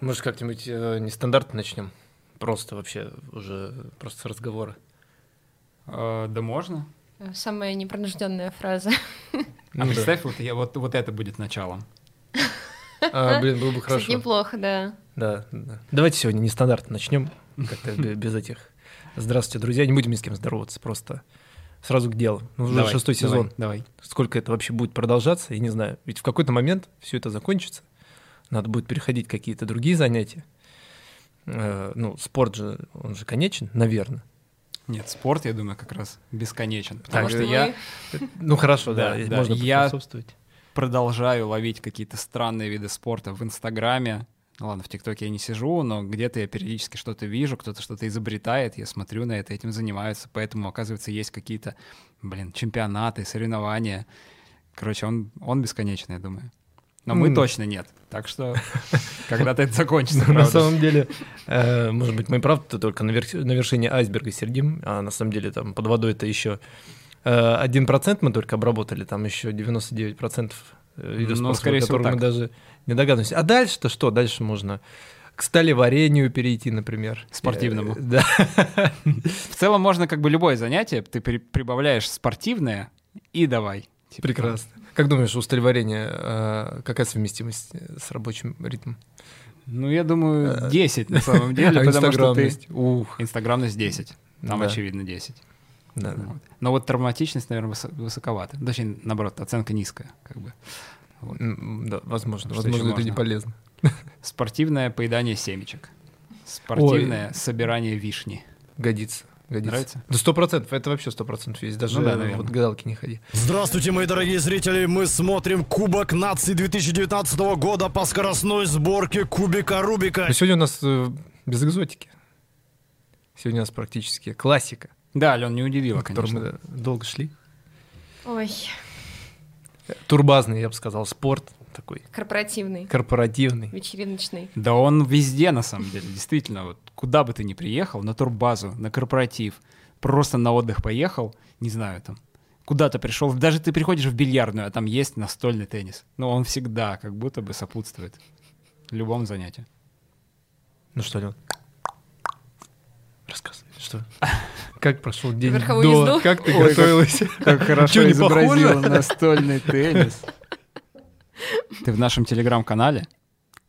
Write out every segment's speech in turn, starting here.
Может, как-нибудь э, нестандартно начнем? Просто вообще уже просто с разговора. Э, да можно. Самая непринужденная фраза. А Ну да. представь, вот, я, вот, вот это будет началом. А, блин, было бы Кстати, хорошо. неплохо, да. Да, да. Давайте сегодня нестандартно начнем. Как-то бе- без этих. Здравствуйте, друзья. Не будем ни с кем здороваться, просто сразу к делу. Ну, уже Давай, шестой давай, сезон. Давай. Сколько это вообще будет продолжаться, я не знаю. Ведь в какой-то момент все это закончится. Надо будет переходить какие-то другие занятия. Э, Ну, спорт же, он же конечен, наверное. Нет, спорт, я думаю, как раз бесконечен. Потому Так, что э, я Ну, хорошо, да, Да, да, можно я- продолжаю ловить какие-то странные виды спорта в Инстаграме. Ну ладно, в ТикТоке я не сижу, но где-то я периодически что-то вижу, кто-то что-то изобретает, я смотрю на это, этим занимаются, поэтому, оказывается, есть какие-то, блин, чемпионаты, соревнования. Короче, он, он бесконечный, я думаю. Но мы точно нет. Так что когда-то это закончится, На правда. самом деле, э, может быть, мы и правда только на на вершине айсберга сидим, а на самом деле там под водой это еще э, один процент мы только обработали, там еще 99% видов Ну, спорта, скорее о всего, мы даже не догадываемся. А дальше-то что? Дальше можно к сталеварению перейти, например. Спортивному. Э, Да. В целом можно как бы любое занятие, ты при- прибавляешь спортивное и давай. Типа, Прекрасно. Как думаешь, у сталеварения э, какая совместимость э, с рабочим ритмом? Ну, я думаю, Э, 10 на самом деле, потому что ты... инстаграмность? Ух. Инстаграмность 10. Там Да. очевидно 10. Да, да. Вот. Но вот травматичность, наверное, высо- высоковата. Точнее, наоборот, оценка низкая. Как бы. Вот. Да, возможно. Что Возможно, это не можно? полезно. Спортивное поедание семечек. Спортивное собирание вишни. Годится. Годится. Нравится? Да сто процентов, это вообще сто процентов есть. Даже Ну да, наверное. вот гадалки не ходи. Здравствуйте, мои дорогие зрители! Мы смотрим Кубок наций 2019 года по скоростной сборке Кубика Рубика. Но сегодня у нас э, без экзотики. Сегодня у нас практически классика, Да, Ален, не удивило, конечно. мы долго шли. Ой, Турбазный, я бы сказал, спорт такой, корпоративный, корпоративный. вечериночный. Да он везде, на самом деле, действительно. Вот куда бы ты ни приехал, на турбазу, на корпоратив, просто на отдых поехал, не знаю, там, куда-то пришел, даже ты приходишь в бильярдную, а там есть настольный теннис. Но он всегда как будто бы сопутствует любому занятию. Ну что, Лен? Рассказывай, что? Как прошел день верховую до? езду? Как ты Ой, как- готовилась? Как хорошо Чё, не изобразил похоже? настольный теннис. Ты в нашем телеграм-канале.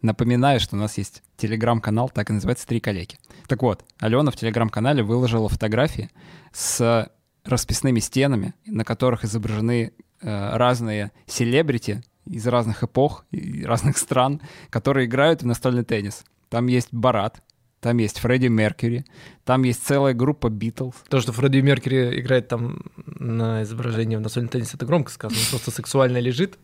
Напоминаю, что у нас есть телеграм-канал, так и называется «Три коллеги». Так вот, Алена в телеграм-канале выложила фотографии с расписными стенами, на которых изображены э, разные селебрити из разных эпох и разных стран, которые играют в настольный теннис. Там есть Барат, там есть Фредди Меркьюри, там есть целая группа Битлз. То, что Фредди Меркьюри играет там на изображении в настольном теннисе, это громко сказано, он просто сексуально лежит.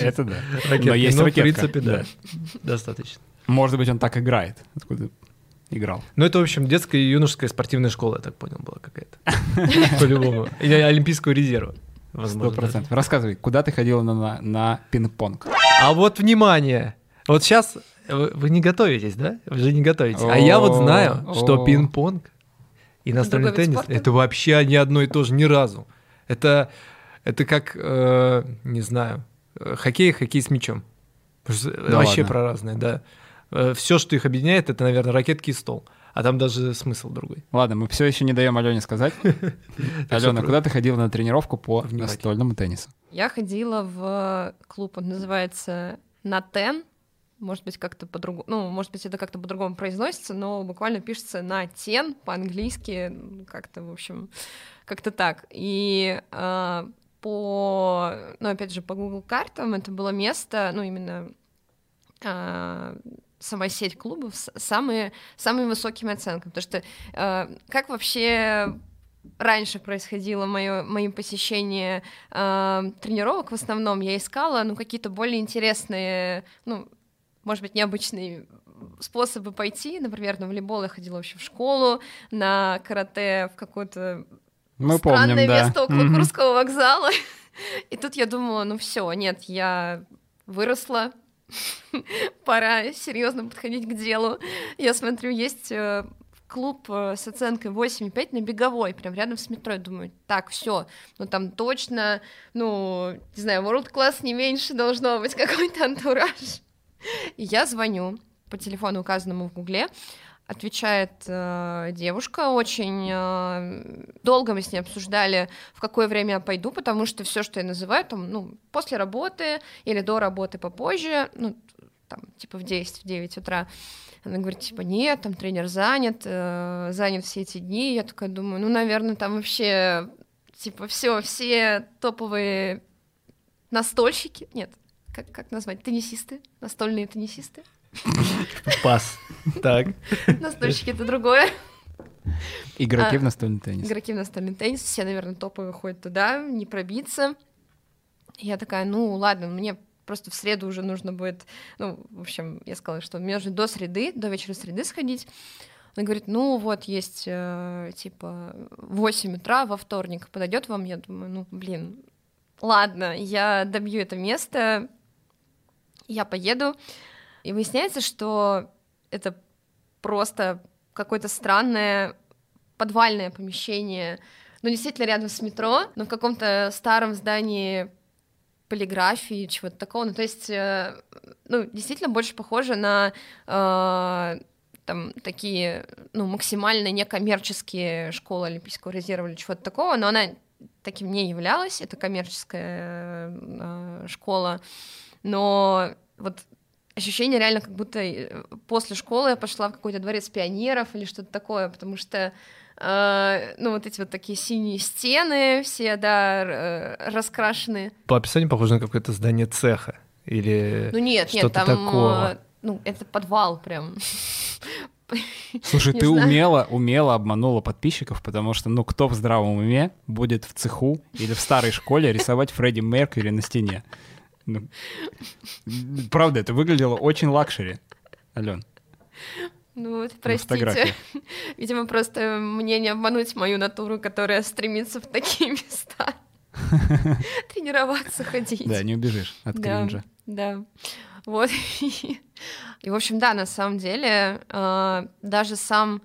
Это да. Но есть в ракетка, принципе, да, достаточно. Может быть, он так играет. Откуда играл? Ну, это, в общем, детская и юношеская спортивная школа, я так понял, была какая-то. По-любому. Или Олимпийского резерва. Сто процентов. Рассказывай, куда ты ходила на, на, на пинг-понг? А вот внимание! Вот сейчас вы, вы не готовитесь, да? Вы же не готовитесь. А я вот знаю, что пинг-понг и настольный теннис это вообще не одно и то же ни разу. Это, это как, э, не знаю, э, хоккей, хоккей с мячом. Да вообще ладно? про разное, да. Все, что их объединяет, это, наверное, ракетки и стол. А там даже смысл другой. Ладно, мы все еще не даем Алене сказать. Алена, куда ты ходила на тренировку по настольному теннису? Я ходила в клуб, он называется Натен. Может быть, как-то по-другому, ну, может быть, это как-то по-другому произносится, но буквально пишется на тен по-английски, как-то, в общем, как-то так. И по, ну, опять же, по Google картам это было место, ну, именно а, сама сеть клубов с самые, самыми высокими оценками. Потому что а, как вообще раньше происходило мое, мои посещения э, тренировок в основном, я искала ну, какие-то более интересные, ну, может быть, необычные способы пойти. Например, на волейбол я ходила вообще в школу, на карате в какое-то Мы странное помним, да. место около Мгм. Курского вокзала. И тут я думала, ну все, нет, я выросла, пора серьезно подходить к делу. Я смотрю, есть э, клуб э, с оценкой 8,5 на беговой, прям рядом с метро. Я думаю, так, все, ну там точно, ну, не знаю, world class не меньше должно быть какой-то антураж. И я звоню по телефону, указанному в Гугле, отвечает э, девушка. Очень э, долго мы с ней обсуждали, в какое время я пойду, потому что все, что я называю, там, ну, после работы или до работы попозже, ну, там, типа в 10, в 9 утра. Она говорит, типа, нет, там тренер занят, э, занят все эти дни. Я такая думаю, ну, наверное, там вообще, типа, все, все топовые настольщики, нет, как, как назвать, теннисисты, настольные теннисисты. Пас. Так. Настольщики — это другое. Игроки А, в настольный теннис. Игроки в настольный теннис, все, наверное, топовые ходят туда, не пробиться. Я такая, ну ладно, мне просто в среду уже нужно будет, ну, в общем, я сказала, что мне нужно до среды, до вечера среды сходить. Она говорит, ну вот есть, э, типа, 8 утра во вторник, подойдет вам? Я думаю, ну, блин, ладно, я добью это место, я поеду. И выясняется, что это просто какое-то странное подвальное помещение, ну, действительно рядом с метро, но в каком-то старом здании полиграфии, чего-то такого. Ну, то есть, э, ну, действительно больше похоже на э, там такие, ну, максимально некоммерческие школы Олимпийского резерва или чего-то такого, но она таким не являлась, это коммерческая э, школа, но вот ощущение реально, как будто э, после школы я пошла в какой-то дворец пионеров или что-то такое, потому что э, ну, вот эти вот такие синие стены, все, да, э, раскрашены. По описанию похоже на какое-то здание цеха. Или Ну нет, нет, там, такого. э, ну, это подвал прям. Слушай, ты знаю. умело, умело обманула подписчиков, потому что, ну, кто в здравом уме будет в цеху или в старой школе рисовать Фредди Меркьюри на стене? Ну, правда, это выглядело очень luxury, Ален, Ну вот, простите. Видимо, просто мне не обмануть мою натуру, которая стремится в такие места. Тренироваться, ходить. Да, не убежишь от Да. кринжа. Да. Вот. И, в общем, да, на самом деле, э, даже сам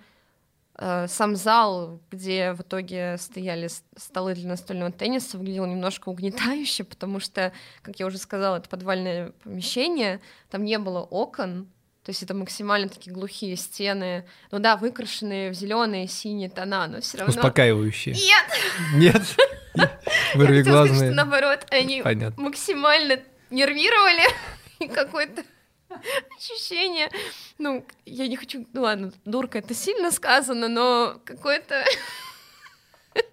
сам зал, где в итоге стояли столы для настольного тенниса, выглядел немножко угнетающе, потому что, как я уже сказала, это подвальное помещение, там не было окон, то есть это максимально такие глухие стены, ну да, выкрашенные в зеленые, синие тона, но все равно... Успокаивающие. Нет, Нет? Вырви глазные. наоборот, они Понятно. максимально нервировали и какое-то ощущение, ну, я не хочу, ну ладно, дурка, это сильно сказано, но какое-то...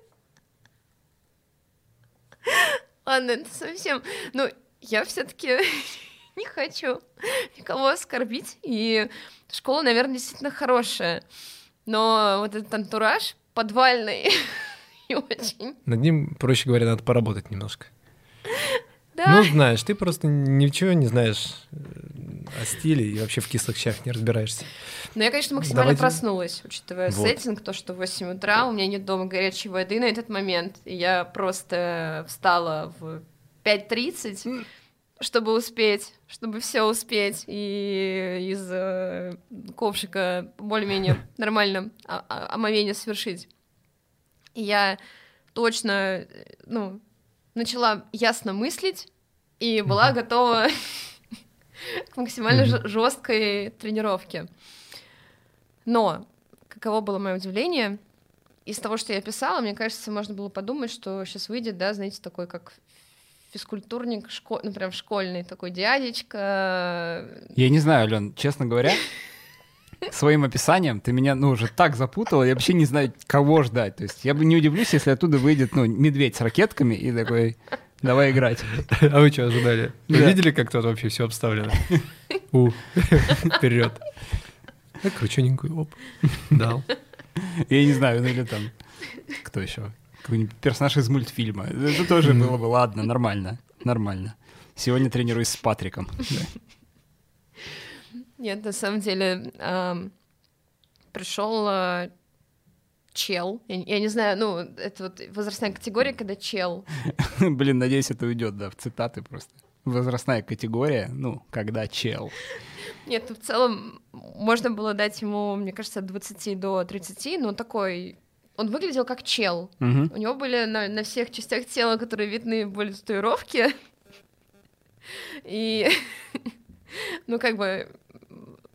Ладно, это совсем... Ну, я все таки не хочу никого оскорбить, и школа, наверное, действительно хорошая, но вот этот антураж подвальный и очень... Над ним, проще говоря, надо поработать немножко. Да, Ну, знаешь, ты просто ничего не знаешь э, о стиле и вообще в кислых щах не разбираешься. Но я, конечно, максимально Давайте- проснулась, учитывая Вот. сеттинг, то, что в 8 утра, у меня нет дома горячей воды на этот момент, и я просто встала в 5.30, чтобы успеть, чтобы все успеть, и из э, ковшика более-менее нормально о- о- омовение совершить. И я точно, э, ну, начала ясно мыслить и была готова к максимально жесткой тренировке. Но каково было мое удивление? Из того, что я писала, мне кажется, можно было подумать, что сейчас выйдет, да, знаете, такой как физкультурник, шко... ну прям школьный такой дядечка. Я не знаю, Ален, честно говоря, своим описанием ты меня, ну, уже так запутала, я вообще не знаю, кого ждать. То есть я бы не удивлюсь, если оттуда выйдет, ну, медведь с ракетками и такой, давай играть. А вы что ожидали? Вы Да. видели, как тут вообще все обставлено? У, вперед. Так, кручененькую, оп, дал. Я не знаю, ну или там, кто еще? Какой-нибудь персонаж из мультфильма. Это тоже было бы, ладно, нормально, нормально. Сегодня тренируюсь с Патриком. Да. Нет, на самом деле пришел э, чел. Я, я не знаю, ну, это вот возрастная категория, когда чел. Блин, надеюсь, это уйдет, да, в цитаты просто. Возрастная категория, ну, когда чел. Нет, ну, в целом можно было дать ему, мне кажется, от 20 до 30, но такой... Он выглядел как чел. Мгм. У него были на, на всех частях тела, которые видны, были татуировки. И ну, как бы,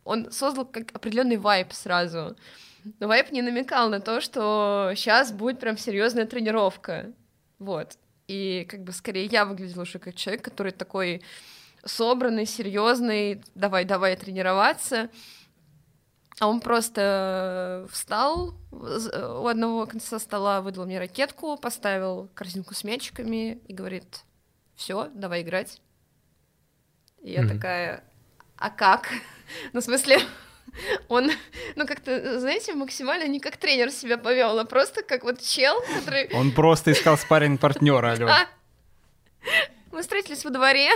он создал как определенный вайп сразу. Но вайп не намекал на то, что сейчас будет прям серьезная тренировка. Вот. И как бы скорее я выглядела уже как человек, который такой собранный, серьезный, давай, давай тренироваться. А он просто встал у одного конца стола, выдал мне ракетку, поставил корзинку с мячиками и говорит, все, давай играть. И я mm-hmm. такая, а как? ну, в смысле, он, ну, как-то, знаете, максимально не как тренер себя повел, а просто как вот чел, который... Он просто искал спарринг партнера, алё. Мы встретились во дворе,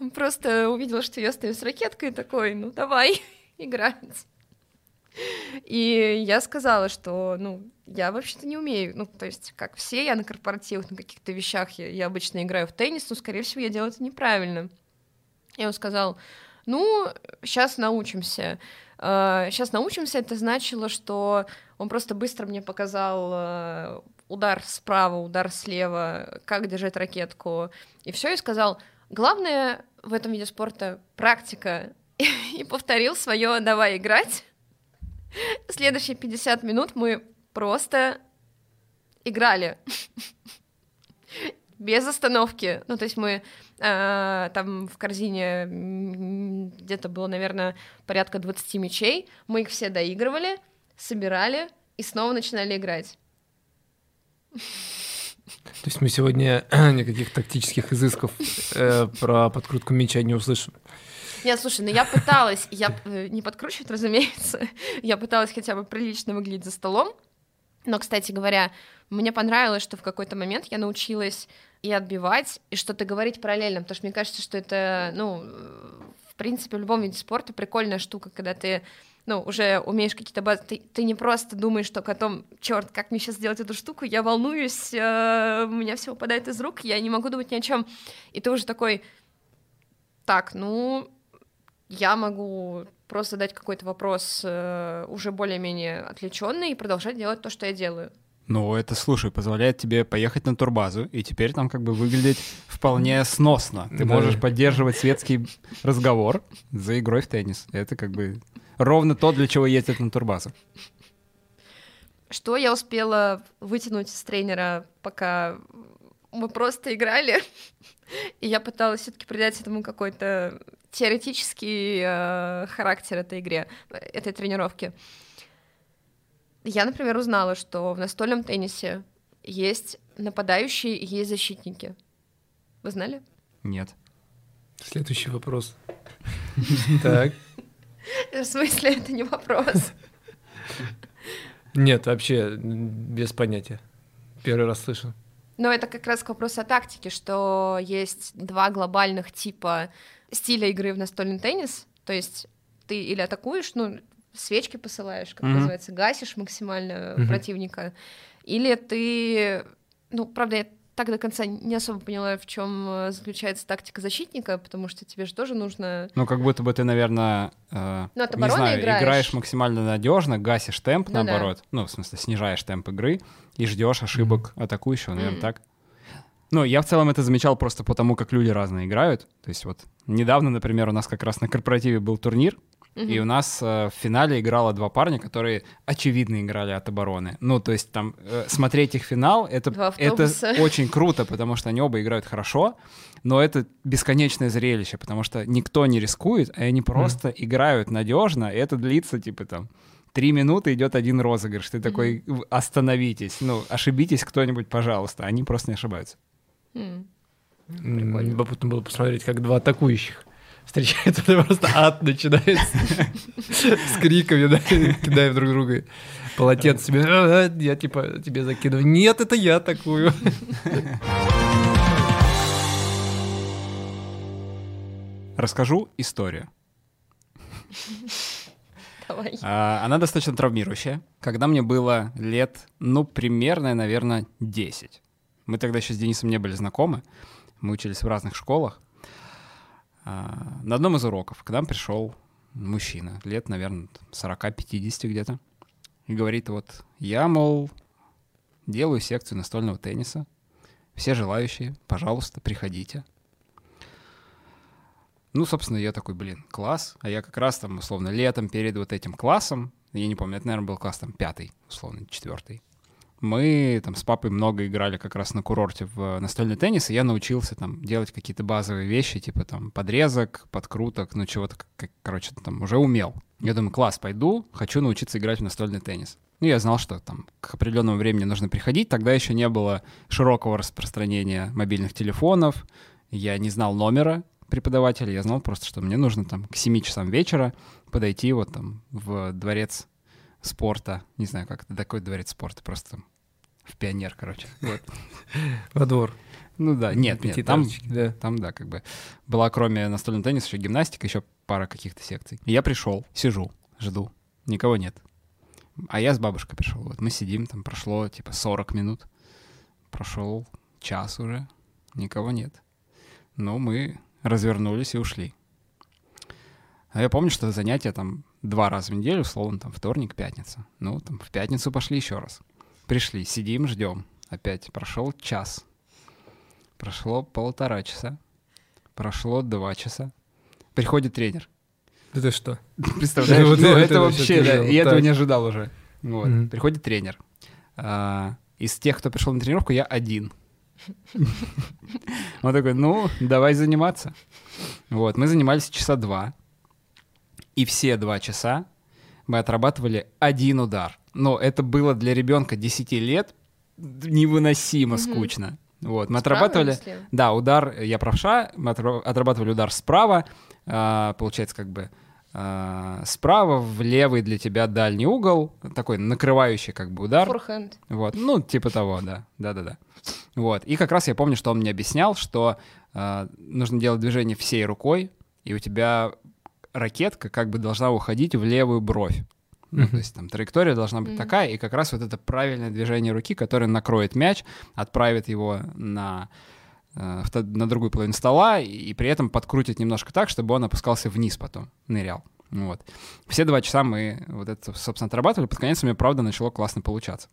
он просто увидел, что я стою с ракеткой, такой, ну, давай играть. И я сказала, что, ну, я вообще-то не умею, ну, то есть, как все, я на корпоративах, на каких-то вещах, я, я обычно играю в теннис, но, скорее всего, я делаю это неправильно. И он сказал, ну, сейчас научимся. Сейчас а, научимся, это значило, что он просто быстро мне показал э, удар справа, удар слева, как держать ракетку, и все, и сказал, главное в этом виде спорта практика, и повторил свое «давай играть». Следующие 50 минут мы просто играли без остановки. Ну, то есть мы э, там в корзине где-то было, наверное, порядка 20 мячей. Мы их все доигрывали, собирали и снова начинали играть. То есть мы сегодня никаких тактических изысков э, про подкрутку мяча не услышим. Нет, слушай, ну я пыталась, я э, не подкручивать, разумеется, я пыталась хотя бы прилично выглядеть за столом, но, кстати говоря, мне понравилось, что в какой-то момент я научилась и отбивать, и что-то говорить параллельно, потому что мне кажется, что это, ну, в принципе, в любом виде спорта прикольная штука, когда ты ну, уже умеешь какие-то базы, ты, ты не просто думаешь только о том, черт, как мне сейчас сделать эту штуку, я волнуюсь, э, у меня все выпадает из рук, я не могу думать ни о чем. И ты уже такой, так, ну, я могу просто задать какой-то вопрос э, уже более-менее отвлеченный и продолжать делать то, что я делаю. Ну, это, слушай, позволяет тебе поехать на турбазу и теперь там как бы выглядеть вполне сносно. Ты да. можешь поддерживать светский разговор за игрой в теннис. Это как бы ровно то, для чего ездят на турбазу. Что я успела вытянуть с тренера, пока мы просто играли, и я пыталась все-таки придать этому какой-то теоретический э, характер этой игре, этой тренировки. Я, например, узнала, что в настольном теннисе есть нападающие и есть защитники. Вы знали? Нет. Следующий вопрос. Так. В смысле, это не вопрос. Нет, вообще без понятия. Первый раз слышу. Но это как раз к вопросу о тактике, что есть два глобальных типа стиля игры в настольный теннис. То есть ты или атакуешь, ну, свечки посылаешь, как mm-hmm. называется, гасишь максимально mm-hmm. противника, или ты, ну, правда, я так до конца не особо поняла, в чем э, заключается тактика защитника, потому что тебе же тоже нужно. Ну, как будто бы ты, наверное, э, ну, не знаю, играешь. играешь максимально надежно, гасишь темп, ну, наоборот, да. ну, в смысле, снижаешь темп игры и ждешь ошибок mm-hmm. атакующего, наверное, mm-hmm. так. Ну, я в целом это замечал просто потому, как люди разные играют. То есть вот недавно, например, у нас как раз на корпоративе был турнир, Угу. И у нас э, в финале играло два парня, которые очевидно играли от обороны. Ну, то есть там э, смотреть их финал это, это очень круто, потому что они оба играют хорошо, но это бесконечное зрелище, потому что никто не рискует, а они просто mm. играют надежно, и это длится типа там три минуты идет один розыгрыш. Ты mm-hmm. такой, остановитесь, ну, ошибитесь кто-нибудь, пожалуйста. Они просто не ошибаются. Mm. Любопытно было посмотреть, как два атакующих встречаются, это просто ад начинается с криками, да, кидаем друг друга полотенце себе, «А, а, я типа тебе закидываю, нет, это я такую. Расскажу историю. Давай. А, она достаточно травмирующая. Когда мне было лет, ну, примерно, наверное, 10. Мы тогда еще с Денисом не были знакомы. Мы учились в разных школах. А, на одном из уроков к нам пришел мужчина, лет, наверное, 40-50 где-то, и говорит, вот, я, мол, делаю секцию настольного тенниса, все желающие, пожалуйста, приходите. Ну, собственно, я такой, блин, класс. А я как раз там, условно, летом перед вот этим классом, я не помню, это, наверное, был класс там пятый, условно, четвертый. Мы там с папой много играли как раз на курорте в настольный теннис, и я научился там делать какие-то базовые вещи, типа там подрезок, подкруток, ну чего-то, короче, там уже умел. Я думаю, класс, пойду, хочу научиться играть в настольный теннис. Ну, я знал, что там к определенному времени нужно приходить. Тогда еще не было широкого распространения мобильных телефонов. Я не знал номера преподавателя. Я знал просто, что мне нужно там к 7 часам вечера подойти вот там в дворец спорта. Не знаю, как это такой дворец спорта, просто в пионер, короче. Вот. Во двор. Ну да, нет, нет, там, да. там, да, как бы была кроме настольного тенниса еще гимнастика, еще пара каких-то секций. И я пришел, сижу, жду, никого нет. А я с бабушкой пришел. Вот мы сидим, там прошло типа 40 минут, прошел час уже, никого нет. Но мы развернулись и ушли. А я помню, что занятия там два раза в неделю, условно, там вторник, пятница. Ну, там в пятницу пошли еще раз. Пришли, сидим, ждем. Опять прошел час. Прошло полтора часа. Прошло два часа. Приходит тренер. Да ты что? Представляешь? Вот Ну, это это вообще да, и этого не ожидал уже. Вот. Мгм. Приходит тренер. А, Из тех, кто пришел на тренировку, я один. Он такой, ну, давай заниматься. Вот, мы занимались часа два. И все два часа мы отрабатывали один удар. Но это было для ребенка 10 лет невыносимо Мгм. скучно. Вот, мы Справа отрабатывали... слева? Да, удар, я правша, мы отра- отрабатывали удар справа, а, получается как бы а, справа в левый для тебя дальний угол, такой накрывающий как бы удар. Форхенд. Вот, ну, типа того, да, да-да-да. Вот, и как раз я помню, что он мне объяснял, что а, нужно делать движение всей рукой, и у тебя ракетка как бы должна уходить в левую бровь. Ну, то есть там траектория должна быть Мгм. такая, и как раз вот это правильное движение руки, которое накроет мяч, отправит его на, э, на другую половину стола, и, и при этом подкрутит немножко так, чтобы он опускался вниз потом, нырял. Вот. Все два часа мы вот это, собственно, отрабатывали. Под конец у меня, правда, начало классно получаться.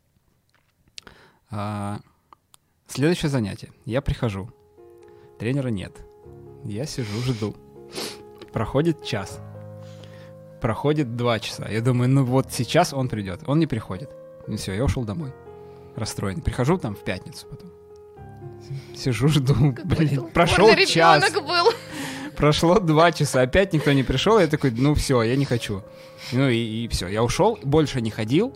А, следующее занятие. Я прихожу. Тренера нет. Я сижу, жду. Проходит час. Проходит два часа. Я думаю, ну вот сейчас он придет. Он не приходит. Ну все, я ушел домой. Расстроен. Прихожу там в пятницу потом. Сижу, жду. Блин, прошел час. был. Прошло два часа, опять никто не пришел, я такой, ну все, я не хочу. Ну и, все, я ушел, больше не ходил.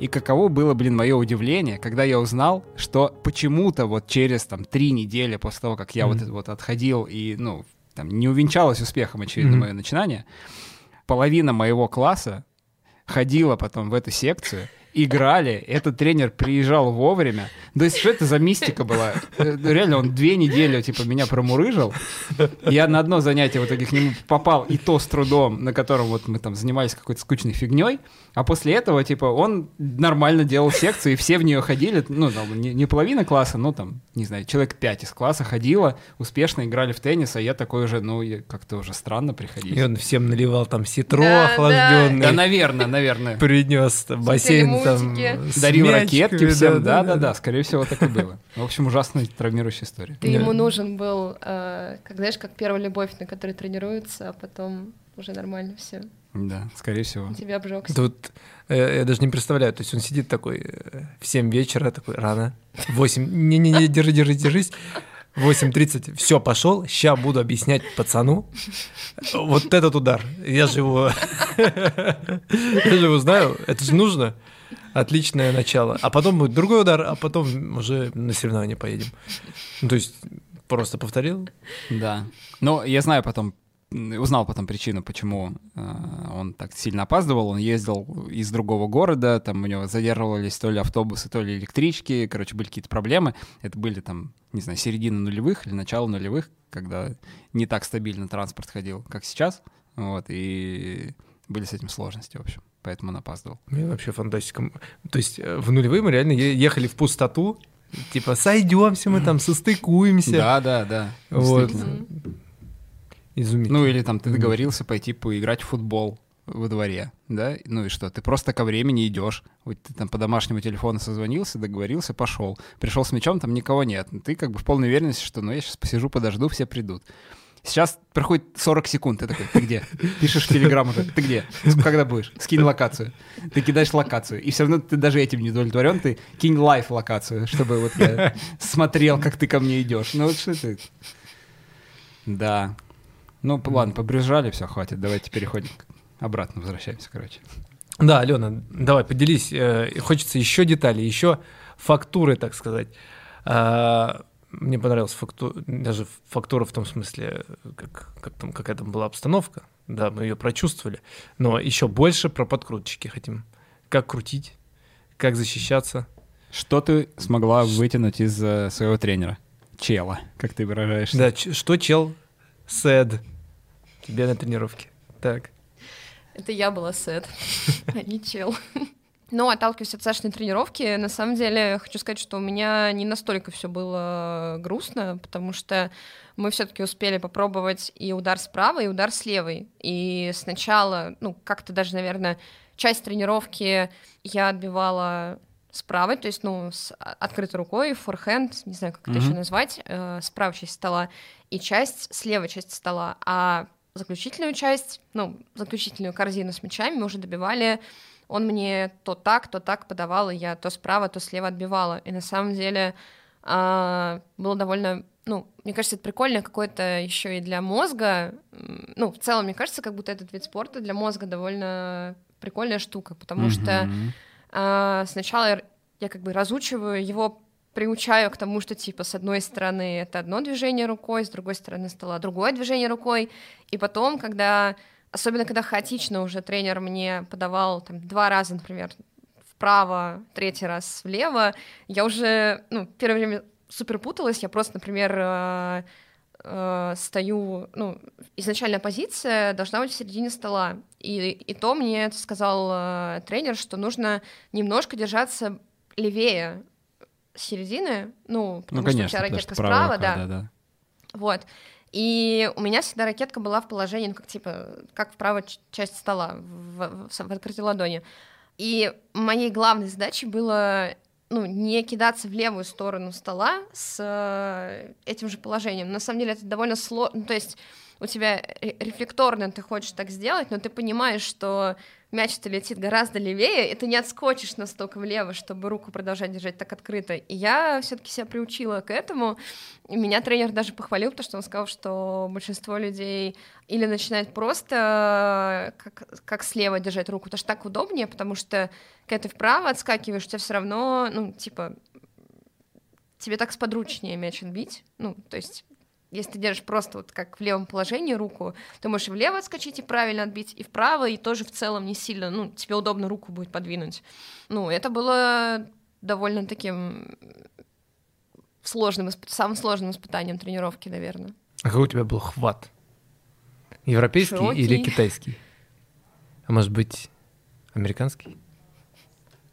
И каково было, блин, мое удивление, когда я узнал, что почему-то вот через там три недели после того, как я Мгм. вот это вот отходил и, ну, там не увенчалось успехом, очевидно, Мгм. мое начинание, половина моего класса ходила потом в эту секцию, играли, этот тренер приезжал вовремя. То есть что это за мистика была? Э, Реально, он две недели, типа, меня промурыжил. Я на одно занятие в итоге к нему попал, и то с трудом, на котором вот мы там занимались какой-то скучной фигней. А после этого, типа, он нормально делал секцию, и все в нее ходили. Ну, там, не, не половина класса, но там, не знаю, человек пять из класса ходила, успешно играли в теннис, а я такой уже, ну, как-то уже странно приходить. И он всем наливал там ситро Да, да. охлажденный. Да, наверное, наверное. Принес бассейн там Дарил ракетки всем, да-да-да, скорее всего, так и было. В общем, ужасно травмирующая история. Ты ему нужен был, э, как знаешь, как первая любовь, на которой тренируются, а потом уже нормально все. Да, скорее всего. Тебя обжегся. Тут э, я даже не представляю, то есть он сидит такой э, в 7 вечера, такой рано, 8, не-не-не, держи, держи, держись, 8.30, все, пошел, ща буду объяснять пацану вот этот удар. Я же его, я же его знаю, это же нужно. Отличное начало. А потом будет другой удар, а потом уже на соревнования поедем. Ну, то есть просто повторил. Да. Но я знаю потом, узнал потом причину, почему э, он так сильно опаздывал. Он ездил из другого города, там у него задерживались то ли автобусы, то ли электрички. Короче, были какие-то проблемы. Это были там, не знаю, середина нулевых или начало нулевых, когда не так стабильно транспорт ходил, как сейчас. Вот, и были с этим сложности, в общем. Поэтому он опаздывал. Мне вообще фантастика. То есть э, в нулевые мы реально ехали в пустоту, типа сойдемся мы там, состыкуемся. Да, да, да. Вот. Изумительно. Ну или там ты договорился пойти поиграть в футбол во дворе, да? Ну и что? Ты просто ко времени идешь. Вот ты там по домашнему телефону созвонился, договорился, пошел. Пришел с мячом, там никого нет. Ты как бы в полной уверенности, что ну я сейчас посижу, подожду, все придут. Сейчас проходит 40 секунд, ты такой, ты где? Пишешь в Телеграм уже, ты где? Когда будешь? Скинь локацию. Ты кидаешь локацию, и все равно ты даже этим не удовлетворен, ты кинь лайф локацию, чтобы вот я смотрел, как ты ко мне идешь. Ну вот что ты... Да. Ну, ладно, побрюзжали, все, хватит, давайте переходим. Обратно возвращаемся, короче. Да, Алена, давай, поделись. Э, хочется еще деталей, еще фактуры, так сказать. Мне понравилась фактура, даже фактура в том смысле, как, как там, какая там была обстановка. Да, мы ее прочувствовали. Но еще больше про подкрутчики хотим. Как крутить, как защищаться. Что ты смогла вытянуть из uh, своего тренера? Чела, как ты выражаешься. Да, что чел сед тебе на тренировке? Так. Это я была сет, а не чел. Но отталкиваясь от Сашиной тренировки, на самом деле хочу сказать, что у меня не настолько все было грустно, потому что мы все-таки успели попробовать и удар справа, и удар с левой. И сначала, ну, как-то даже, наверное, часть тренировки я отбивала справа, то есть, ну, с открытой рукой, форхенд, не знаю, как mm-hmm. это еще назвать, э, справа часть стола, и часть с левой части стола. А заключительную часть, ну, заключительную корзину с мячами мы уже добивали он мне то так, то так подавал, и я то справа, то слева отбивала. И на самом деле а, было довольно, ну, мне кажется, это прикольно какое-то еще и для мозга. Ну, в целом, мне кажется, как будто этот вид спорта для мозга довольно прикольная штука, потому mm-hmm. что а, сначала я, я как бы разучиваю его приучаю к тому, что, типа, с одной стороны это одно движение рукой, с другой стороны стола другое движение рукой, и потом, когда Особенно, когда хаотично уже тренер мне подавал там два раза, например, вправо, третий раз влево, я уже, ну, первое время супер путалась, я просто, например, э, э, стою, ну, изначальная позиция должна быть в середине стола, и, и то мне сказал э, тренер, что нужно немножко держаться левее середины, ну, потому ну, конечно, что у тебя ракетка справа, справа да. да, да. Вот. И у меня всегда ракетка была в положении, ну, как типа, как в правой части стола, в, в, в открытой ладони. И моей главной задачей было ну, не кидаться в левую сторону стола с э, этим же положением. На самом деле это довольно сложно. Ну, то есть у тебя рефлекторно ты хочешь так сделать, но ты понимаешь, что мяч-то летит гораздо левее, и ты не отскочишь настолько влево, чтобы руку продолжать держать так открыто. И я все-таки себя приучила к этому. И меня тренер даже похвалил, потому что он сказал, что большинство людей или начинает просто как, как слева держать руку, потому что так удобнее, потому что когда ты вправо отскакиваешь, у тебя все равно, ну, типа, тебе так сподручнее мяч отбить. Ну, то есть если ты держишь просто вот как в левом положении руку, ты можешь и влево отскочить и правильно отбить, и вправо, и тоже в целом не сильно, ну, тебе удобно руку будет подвинуть. Ну, это было довольно таким сложным, самым сложным испытанием тренировки, наверное. А какой у тебя был хват? Европейский Широкий. или китайский? А может быть, американский?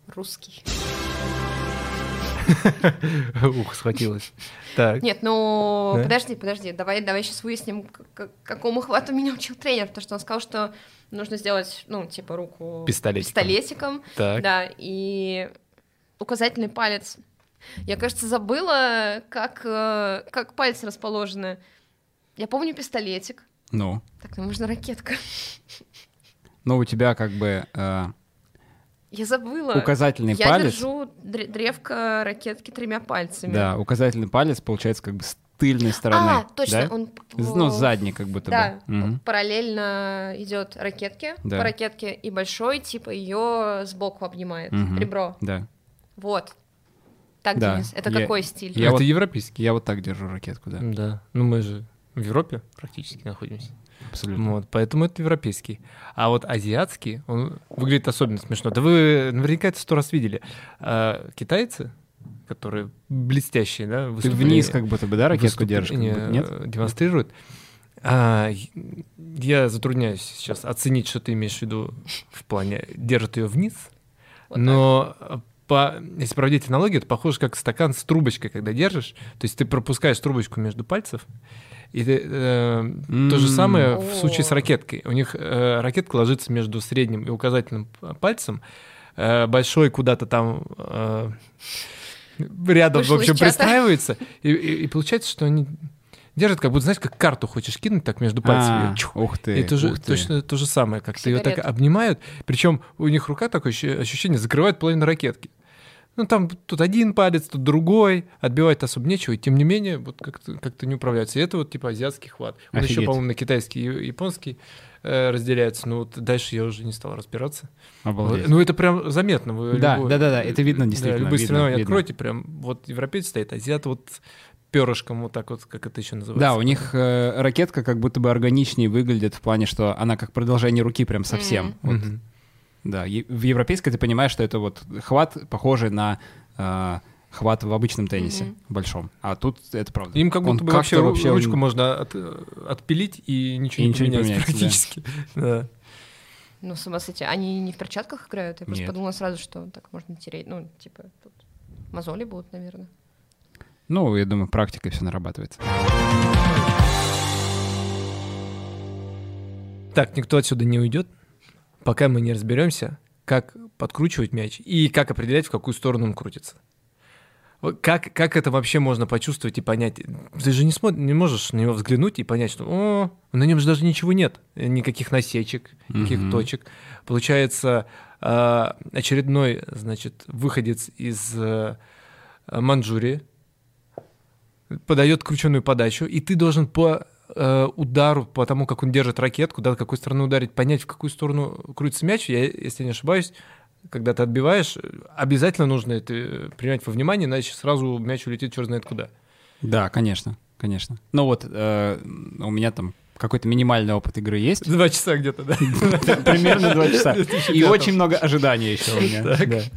Русский. Ух, схватилась. Так. Нет, ну да? подожди, подожди, давай, давай сейчас выясним, к какому хвату меня учил тренер, потому что он сказал, что нужно сделать, ну, типа, руку пистолетиком. пистолетиком так. Да, и указательный палец. Я, кажется, забыла, как, э, как пальцы расположены. Я помню пистолетик. Ну. Так, ну можно ракетка. Ну, у тебя как бы э, я забыла. Указательный я палец. Я держу древко ракетки тремя пальцами. Да, указательный палец получается как бы с тыльной стороны. А, точно, да? он... Ну, задний как будто да, бы. Угу. параллельно идет ракетке, да. по ракетке, и большой, типа, ее сбоку обнимает, угу. ребро. Да. Вот. Так, да. Денис, это я, какой стиль? Я это вот, европейский. Я вот так держу ракетку, да. Да. Ну, мы же в Европе практически находимся. Абсолютно. Вот, поэтому это европейский. А вот азиатский, он выглядит особенно смешно. Да вы наверняка это сто раз видели. А, китайцы, которые блестящие, да, Ты вниз как будто бы, да, ракетку держишь? Как будто, нет? Демонстрируют. А, я затрудняюсь сейчас оценить, что ты имеешь в виду в плане держит ее вниз, вот но по, если проводить аналогию, это похоже как стакан с трубочкой, когда держишь. То есть ты пропускаешь трубочку между пальцев, и э, mm. то же самое в случае с ракеткой. У них э, ракетка ложится между средним и указательным пальцем, э, большой куда-то там э, рядом, Вышло в общем, пристраивается, и, и, и получается, что они держит, как будто, знаешь, как карту хочешь кинуть, так между пальцами. А, Чух. Ух ты. И то же, ты. точно то же самое, как ее так обнимают, причем у них рука такое ощу- ощущение закрывает половину ракетки. Ну, там тут один палец, тут другой, отбивать особо нечего, и тем не менее, вот как-то как не управляется. И это вот типа азиатский хват. Он еще, Офигеть. по-моему, на китайский и японский э, разделяется, но вот дальше я уже не стал разбираться. Обалдеть. Ну, это прям заметно. Вы Да, любой- да-да-да, это видно да, действительно, любые видно, соревнования видно. откройте, прям вот европеец стоит, азиат вот перышком вот так вот, как это еще называется. Да, у них э, ракетка как будто бы органичнее выглядит в плане, что она как продолжение руки прям совсем. Мгм. Вот. Да, в европейской ты понимаешь, что это вот хват похожий на э, хват в обычном теннисе Мгм. большом, а тут это правда. Им как будто бы как-то вообще, ру- ручку он- можно от- отпилить, и ничего И не ничего не поменяется поменяется, практически. Да. Ну, с ума сойти. Они не в перчатках играют? Я просто Нет. подумала сразу, что так можно тереть. Ну, типа, тут мозоли будут, наверное. Ну, я думаю, практикой все нарабатывается. Так, никто отсюда не уйдет, пока мы не разберемся, как подкручивать мяч и как определять, в какую сторону он крутится. Как, как это вообще можно почувствовать и понять? Ты же не, смо- не можешь на него взглянуть и понять, что о, на нем же даже ничего нет, никаких насечек, никаких Мгм. точек. Получается, а, очередной, значит, выходец из э, Манчжурии подает крученую подачу, и ты должен по э, удару, по тому, как он держит ракетку, да, какой стороны ударить, понять, в какую сторону крутится мяч. Я, если не ошибаюсь, когда ты отбиваешь, обязательно нужно это э, принять во внимание, иначе сразу мяч улетит черт знает куда. Да, конечно, конечно. Ну вот э, у меня там какой-то минимальный опыт игры есть. Два часа где-то, да? Примерно два часа. И 2005. очень много ожиданий еще у меня.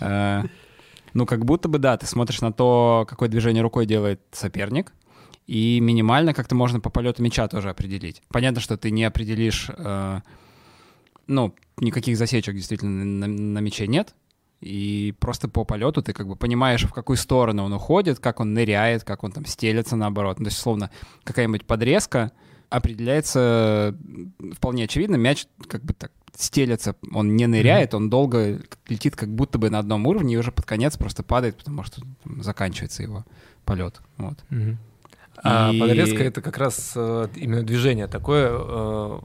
Э, Ну, как будто бы, да, ты смотришь на то, какое движение рукой делает соперник, и минимально как-то можно по полету мяча тоже определить. Понятно, что ты не определишь, э, ну, никаких засечек действительно на, на мяче нет, и просто по полету ты как бы понимаешь, в какую сторону он уходит, как он ныряет, как он там стелется наоборот. Ну, то есть, словно какая-нибудь подрезка определяется вполне очевидно, мяч как бы так стелется, он не ныряет, он долго летит как будто бы на одном уровне и уже под конец просто падает, потому что там заканчивается его полет. Вот. Мгм. А И- подрезка это как раз э, именно движение такое, э,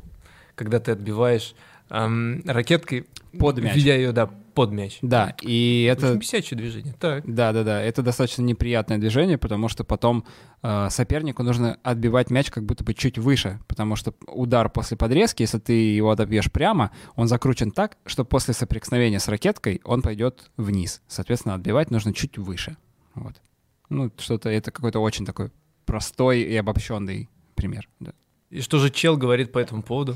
когда ты отбиваешь эм, ракеткой, Под мяч. введя ее, да, под мяч. Да, и это... Бесячее движение. Так. Да, да, да. Это достаточно неприятное движение, потому что потом э, сопернику нужно отбивать мяч как будто бы чуть выше, потому что удар после подрезки, если ты его отобьешь прямо, он закручен так, что после соприкосновения с ракеткой он пойдет вниз. Соответственно, отбивать нужно чуть выше. Вот. Ну, что-то это какой-то очень такой простой и обобщенный пример. да. И что же чел говорит по этому поводу?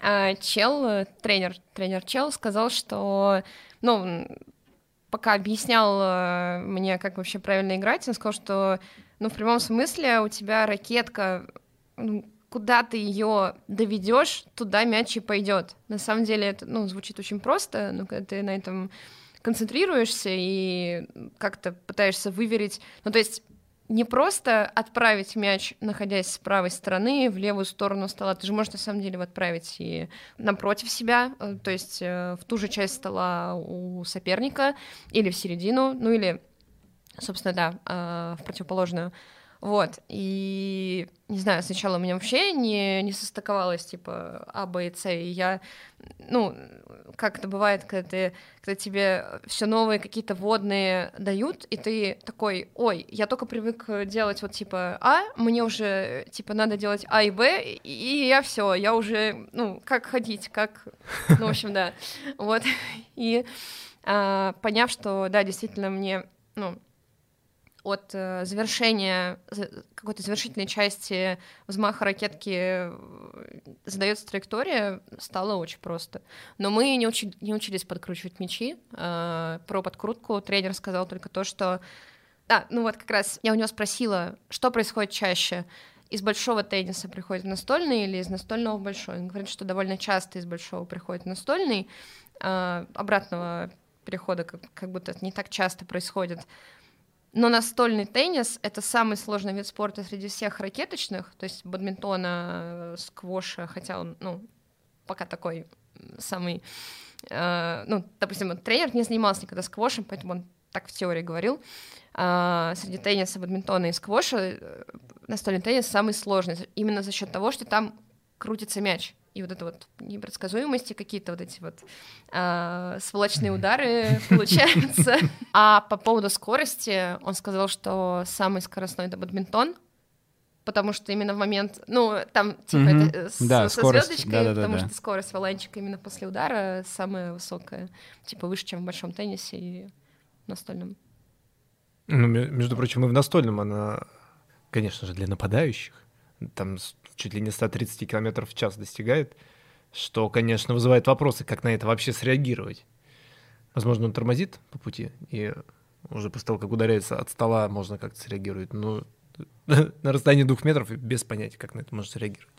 А чел, э, тренер, тренер чел сказал, что, ну, пока объяснял э, мне, как вообще правильно играть, он сказал, что, ну, в прямом смысле у тебя ракетка, ну, куда ты ее доведешь, туда мяч и пойдет. На самом деле это, ну, звучит очень просто, но когда ты на этом концентрируешься и как-то пытаешься выверить, ну, то есть не просто отправить мяч, находясь с правой стороны, в левую сторону стола. Ты же можешь на самом деле отправить и напротив себя, э, то есть э, в ту же часть стола у соперника, или в середину, ну или, собственно, да, э, в противоположную. Вот, и не знаю, сначала у меня вообще не, не состыковалось, типа, А, Б и С, и я, ну, как это бывает, когда, ты, когда тебе все новые какие-то водные дают, и ты такой, ой, я только привык делать вот, типа, А, мне уже, типа, надо делать А и Б, и, я все, я уже, ну, как ходить, как, ну, в общем, да, вот, и а, поняв, что, да, действительно, мне, ну, от э, завершения за- какой-то завершительной части взмаха ракетки э, задается траектория, стало очень просто. Но мы не, учи- не учились подкручивать мячи. Э, про подкрутку тренер сказал только то, что... А, ну вот как раз я у него спросила, что происходит чаще. Из большого тенниса приходит в настольный или из настольного в большой? Он говорит, что довольно часто из большого приходит в настольный. э, обратного перехода как, как будто не так часто происходит. Но настольный теннис — это самый сложный вид спорта среди всех ракеточных, то есть бадминтона, э, сквоша, хотя он, ну, пока такой самый... э, ну, допустим, тренер не занимался никогда сквошем, поэтому он так в теории говорил, а, среди тенниса, бадминтона и сквоша э, настольный теннис самый сложный, именно за счет того, что там крутится мяч. И вот это вот непредсказуемости, какие-то вот эти вот э, сволочные удары получаются. А по поводу скорости, он сказал, что самый скоростной это бадминтон, потому что именно в момент, ну, там, типа, mm-hmm. это с, да, со скорость. звездочкой, потому что скорость валанчика именно после удара самая высокая, типа, выше, чем в большом теннисе и настольном. Ну, ме- между прочим, и в настольном она, конечно же, для нападающих, там чуть ли не 130 км в час достигает, что, конечно, вызывает вопросы, как на это вообще среагировать. Возможно, он тормозит по пути, и уже после того, как ударяется от стола, можно как-то среагировать. Но на расстоянии двух метров без понятия, как на это можно среагировать.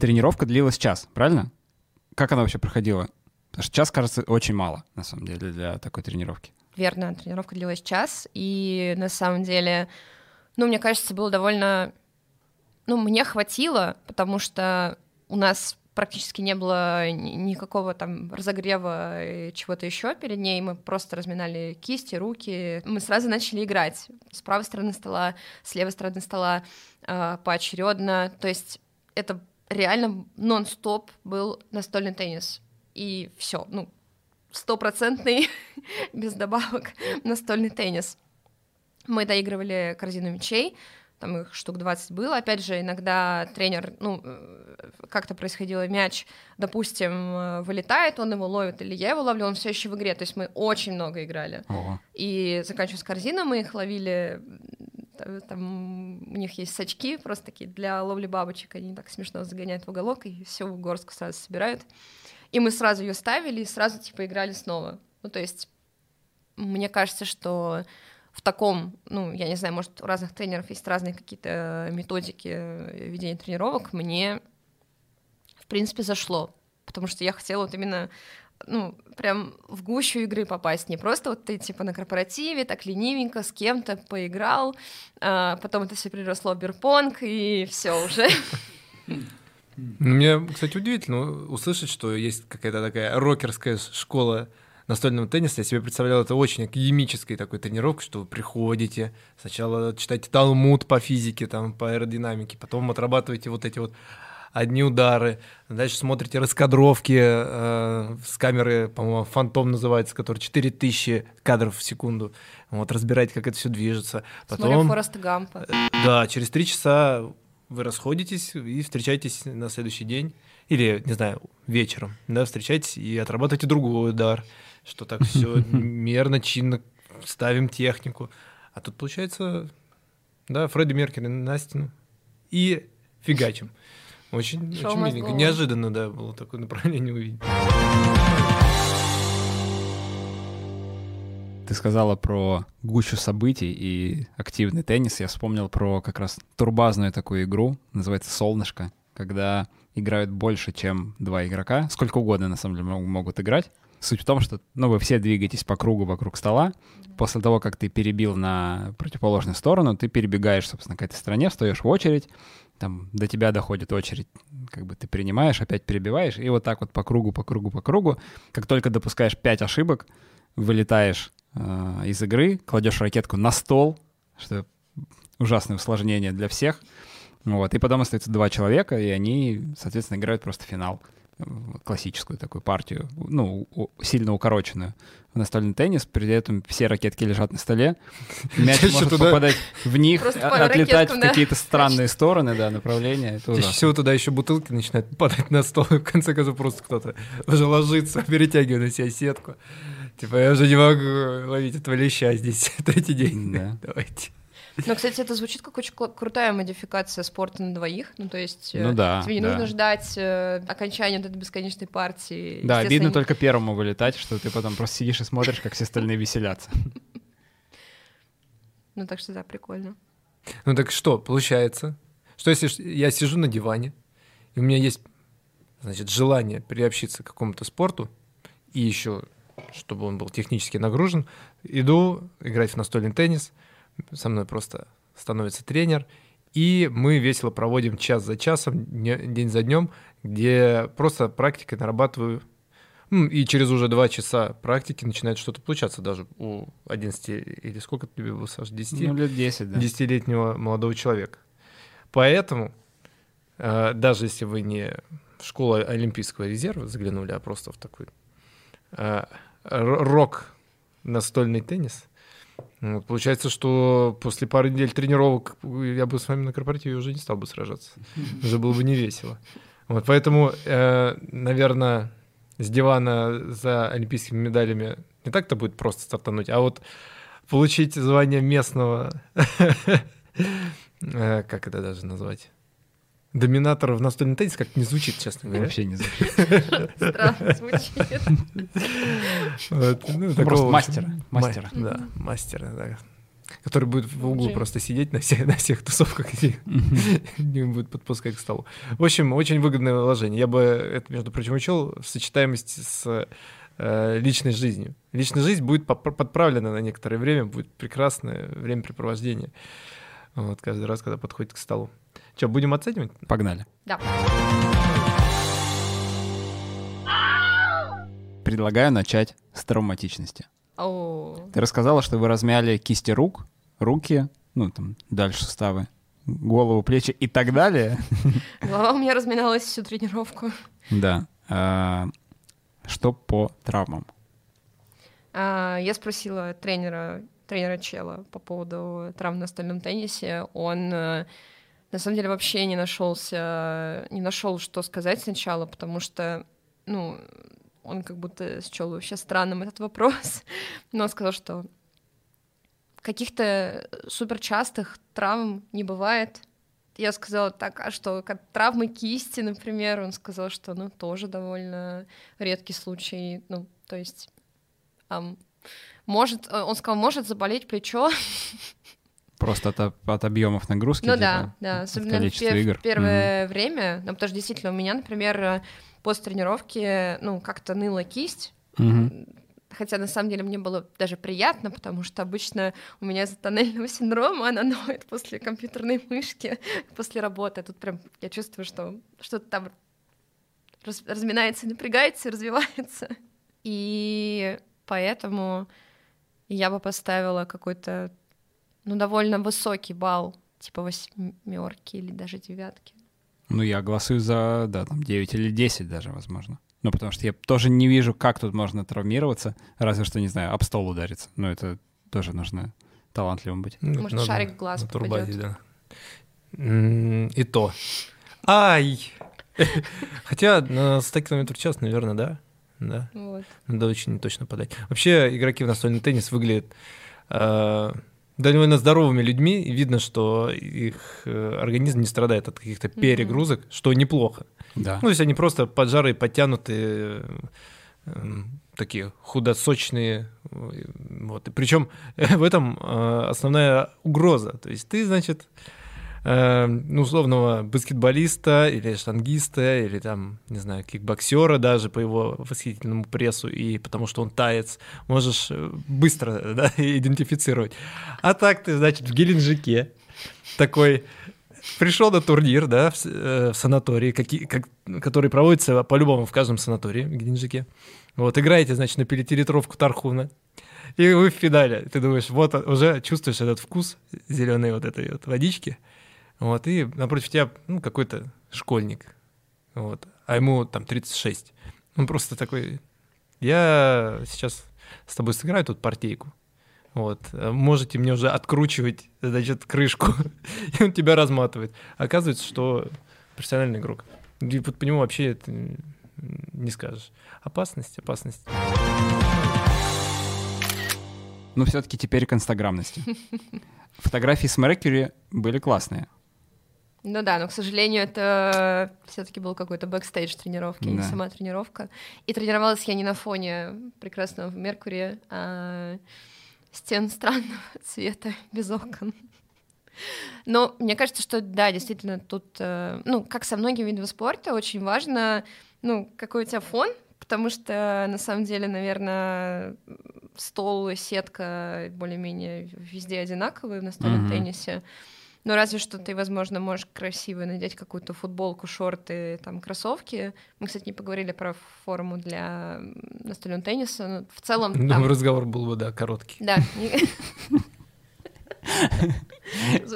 Тренировка длилась час, правильно? Как она вообще проходила? Потому что час, кажется, очень мало, на самом деле, для такой тренировки. Верно, тренировка длилась час, и на самом деле, ну, мне кажется, было довольно... Ну, мне хватило, потому что у нас практически не было ни- никакого там разогрева и чего-то еще перед ней. Мы просто разминали кисти, руки. Мы сразу начали играть. С правой стороны стола, с левой стороны стола э, поочередно. То есть это реально нон-стоп был настольный теннис. И все, ну, стопроцентный, без добавок, настольный теннис. Мы доигрывали корзину мячей, там их штук 20 было. Опять же, иногда тренер, ну, э, как-то происходило, мяч, допустим, э, вылетает, он его ловит, или я его ловлю, он все еще в игре. То есть мы очень много играли. Ого. И заканчивая с корзиной, мы их ловили, там у них есть сачки просто такие для ловли бабочек, они так смешно загоняют в уголок и всю горстку сразу собирают. И мы сразу ее ставили и сразу типа играли снова. Ну, то есть, мне кажется, что в таком, ну, я не знаю, может, у разных тренеров есть разные какие-то методики э, ведения тренировок, мне, в принципе, зашло, потому что я хотела вот именно ну, прям в гущу игры попасть, не просто вот ты, типа, на корпоративе, так ленивенько с кем-то поиграл, а потом это все переросло в бирпонг, и все уже. Мне, кстати, удивительно услышать, что есть какая-то такая рокерская школа настольного тенниса. Я себе представлял это очень академической такой тренировкой, что вы приходите, сначала читаете талмуд по физике, там, по аэродинамике, потом отрабатываете вот эти вот одни удары, дальше смотрите раскадровки э, с камеры, по-моему, фантом называется, который 4000 кадров в секунду, вот, разбираете, как это все движется. Потом... Фореста Гампа. Да, через три часа вы расходитесь и встречаетесь на следующий день. Или, не знаю, вечером, да, встречаетесь и отрабатываете другой удар, что так все мерно, чинно, ставим технику. А тут получается, да, Фредди Меркель на стену и фигачим. Очень, Шоу очень миленько. Неожиданно, да, было такое направление увидеть. Ты сказала про гущу событий и активный теннис. Я вспомнил про как раз турбазную такую игру, называется «Солнышко», когда играют больше, чем два игрока. Сколько угодно, на самом деле, мог- могут играть. Суть в том, что ну, вы все двигаетесь по кругу вокруг стола. После того, как ты перебил на противоположную сторону, ты перебегаешь, собственно, к этой стороне, встаешь в очередь, там до тебя доходит очередь, как бы ты принимаешь, опять перебиваешь, и вот так вот по кругу, по кругу, по кругу. Как только допускаешь 5 ошибок, вылетаешь э, из игры, кладешь ракетку на стол, что ужасное усложнение для всех. Вот, и потом остается два человека, и они, соответственно, играют просто финал. Классическую такую партию, ну, сильно укороченную. В настольный теннис, при этом все ракетки лежат на столе, мяч может туда- попадать в них, а- по отлетать ракеткам, в да. какие-то странные стороны, да, направления. Чаще всего туда еще бутылки начинают падать на стол, и в конце концов просто кто-то уже ложится, перетягивает на себя сетку. Типа, я уже не могу ловить этого леща здесь третий день. Да. Давайте. Но, кстати, это звучит как очень крутая модификация спорта на двоих. Ну, то есть э, Ну да, тебе не да. нужно ждать э, окончания вот этой бесконечной партии. Да, обидно не- только первому вылетать, что ты потом просто сидишь и смотришь, как все остальные веселятся. Ну, так что да, прикольно. Ну так что, получается, что если я сижу на диване, и у меня есть, значит, желание приобщиться к какому-то спорту, и еще, чтобы он был технически нагружен, иду играть в настольный теннис, со мной просто становится тренер, и мы весело проводим час за часом, день за днем, где просто практикой нарабатываю И через уже два часа практики начинает что-то получаться даже у 11 или сколько тебе было, Саш, 10? Ну, лет 10, да. десятилетнего молодого человека. Поэтому, э, даже если вы не в школу Олимпийского резерва заглянули, а просто в такой э, рок настольный теннис, вот, получается, что после пары недель тренировок я бы с вами на корпоративе уже не стал бы сражаться. Уже было бы не весело. Вот, поэтому, наверное, с дивана за олимпийскими медалями не так-то будет просто стартануть, а вот получить звание местного, э, как это даже назвать? Доминатора в настольном теннисе как не звучит, честно говоря. Вообще не звучит. Странно звучит. Ну, Просто мастера, мастера. ма- Да, мастера, да. Который будет в углу просто сидеть на всех, на всех тусовках и не будет подпускать к столу. В общем, очень выгодное вложение. Я бы это, между прочим, учел в сочетаемости с э, личной жизнью. Личная жизнь будет подправлена на некоторое время, будет прекрасное времяпрепровождение. Вот, каждый раз, когда подходит к столу. Что, будем оценивать? Погнали. Да. Предлагаю начать с травматичности. Ты рассказала, что вы размяли кисти рук, руки, ну, там, дальше суставы, голову, плечи и так далее. голова у меня разминалась всю тренировку. Да. А, Что по травмам? А, Я спросила тренера, тренера Чела по поводу травм в настольном теннисе. Он э, на самом деле вообще не нашелся, не нашел, что сказать сначала, потому что, ну, он как будто счел вообще странным этот вопрос. Но сказал, что каких-то суперчастых травм не бывает. Я сказала, так, а что, как травмы кисти, например, он сказал, что, ну, тоже довольно редкий случай, ну, то есть ам, может, э, он сказал, может заболеть плечо. Просто от, от объемов нагрузки? ну типа, да, да, особенно в, игр? в первое время. Ну, потому что действительно у меня, например, после тренировки, ну, как-то ныла кисть. Мгм. Хотя на самом деле мне было даже приятно, потому что обычно у меня из-за тоннельного синдрома она ноет после компьютерной мышки, после работы. Тут прям я чувствую, что что-то там раз- разминается, напрягается и развивается. И поэтому я бы поставила какой-то, ну, довольно высокий балл, типа восьмерки или даже девятки. Ну, я голосую за, да, там 9 или 10 даже, возможно. Ну, потому что я тоже не вижу, как тут можно травмироваться, разве что, не знаю, об стол удариться. Но это тоже нужно талантливым быть. Ну, Может, надо шарик в глаз попадет. да. И то. Ай! Хотя на 100 км в час, наверное, да. Да. Вот. Надо очень точно подать. Вообще, игроки в настольный теннис выглядят э, довольно здоровыми людьми, и видно, что их э, организм не страдает от каких-то перегрузок, что неплохо. Да. Ну, то есть они просто поджарые, подтянутые, э, эм, такие худосочные. э, Вот. И причем в этом э, основная угроза. То есть ты, значит, э, ну, условного баскетболиста или штангиста, или там, не знаю, кикбоксера даже по его восхитительному прессу, и потому что он таец, можешь э, быстро да, идентифицировать. А так ты, значит, в Геленджике такой пришел на турнир, да, в, э, в санатории, какие, как, который проводится по-любому в каждом санатории в Геленджике. Вот, играете, значит, на пятилитровку Тархуна. И вы в финале. Ты думаешь, вот он- уже чувствуешь этот вкус зеленой вот этой вот водички. Вот, и напротив тебя, ну, какой-то школьник. Вот, а ему там 36. Он просто такой, я сейчас с тобой сыграю тут партийку. Вот, можете мне уже откручивать, значит, крышку, и он тебя разматывает. Оказывается, что профессиональный игрок. И вот по нему вообще это не скажешь. Опасность, опасность. Ну, все-таки теперь к инстаграмности. Фотографии с Меркьюри были классные. Ну да, но, к сожалению, это все-таки был какой-то бэкстейдж тренировки, а не Да. сама тренировка. И тренировалась я не на фоне прекрасного Меркурия, а стен странного цвета, без окон. Но мне кажется, что да, действительно, тут, э, ну, как со многими видами спорта, очень важно, ну, какой у тебя фон, потому что, на самом деле, наверное, стол и сетка более-менее везде одинаковые в настольном Мгм. теннисе. Но разве что ты, возможно, можешь красиво надеть какую-то футболку, шорты, там, кроссовки. Мы, кстати, не поговорили про форму для настольного тенниса. Но в целом... Ну, там- разговор был бы, да, короткий. Да.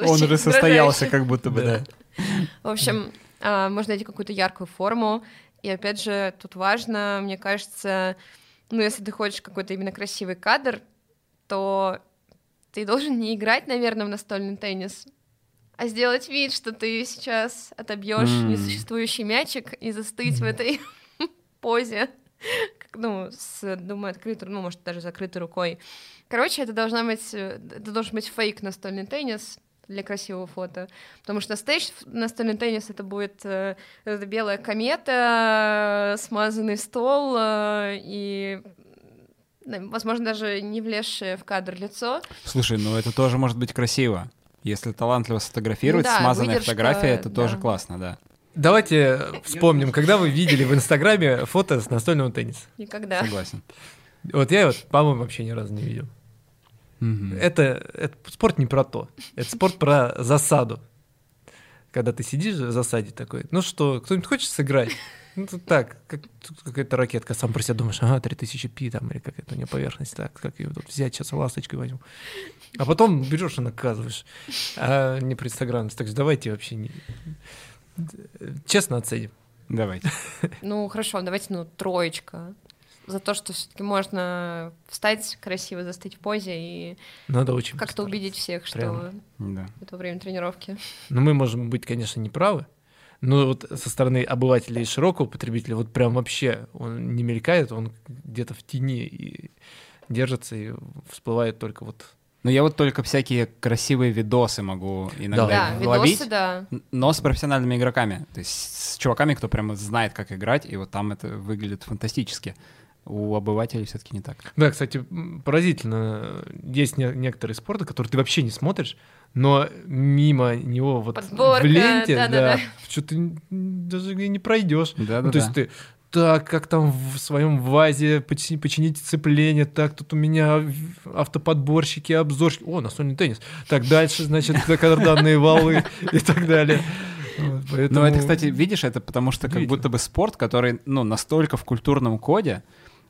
Он уже состоялся, как будто бы, да. В общем, а, можно найти какую-то яркую форму. И опять же, тут важно, мне кажется, ну, если ты хочешь какой-то именно красивый кадр, то ты должен не играть, наверное, в настольный теннис, а сделать вид, что ты сейчас отобьешь М. несуществующий мячик и застыть в этой позе, как, ну, с, думаю, открытой, ну, может, даже закрытой рукой. Короче, это должна быть, э, это должен быть фейк настольный теннис для красивого фото, потому что стейдж настольный теннис это будет э, эта белая комета, э, смазанный стол э, и возможно, даже не влезшее в кадр лицо. Слушай, ну это тоже может быть красиво. Если талантливо сфотографировать, Ну да, смазанная выдержка, фотография, это да. тоже классно, да. Давайте вспомним, когда вы видели в Инстаграме фото с настольного тенниса. Никогда. Согласен. Вот я вот, по-моему, вообще ни разу не видел. Это, это спорт не про то. Это спорт про засаду. Когда ты сидишь в засаде такой, ну что, кто-нибудь хочет сыграть? Ну, тут так, как, тут какая-то ракетка, сам про себя думаешь, ага, 3000 пи там, или какая-то у нее поверхность, так, как ее тут взять, сейчас ласточкой возьму. А потом берешь и наказываешь. А не про Инстаграм, так что давайте вообще не... честно оценим. Давайте. Ну, хорошо, давайте, ну, троечка. За то, что все-таки можно встать красиво, застыть в позе и Надо очень как-то убедить всех, что Прямо. Да. это время тренировки. Ну, мы можем быть, конечно, неправы, но вот со стороны обывателя и широкого потребителя вот прям вообще он не мелькает, он где-то в тени и держится и всплывает только вот... Но я вот только всякие красивые видосы могу иногда Да, ловить, видосы, да. но с профессиональными игроками. То есть с чуваками, кто прямо знает, как играть, и вот там это выглядит фантастически. У обывателей все-таки не так. Да, кстати, поразительно. Есть не- некоторые спорты, которые ты вообще не смотришь, но мимо него вот Подборка, в ленте, да-да-да. да, что-то даже и не пройдешь. Да, Ну, то есть ты так, как там в своем вазе почини- починить сцепление, так, тут у меня автоподборщики, обзорщики, о, настольный теннис. Так, дальше, значит, кадрданные валы и так далее. Вот, Ну, поэтому- это, кстати, видишь, это потому что как будто бы спорт, который, ну, настолько в культурном коде,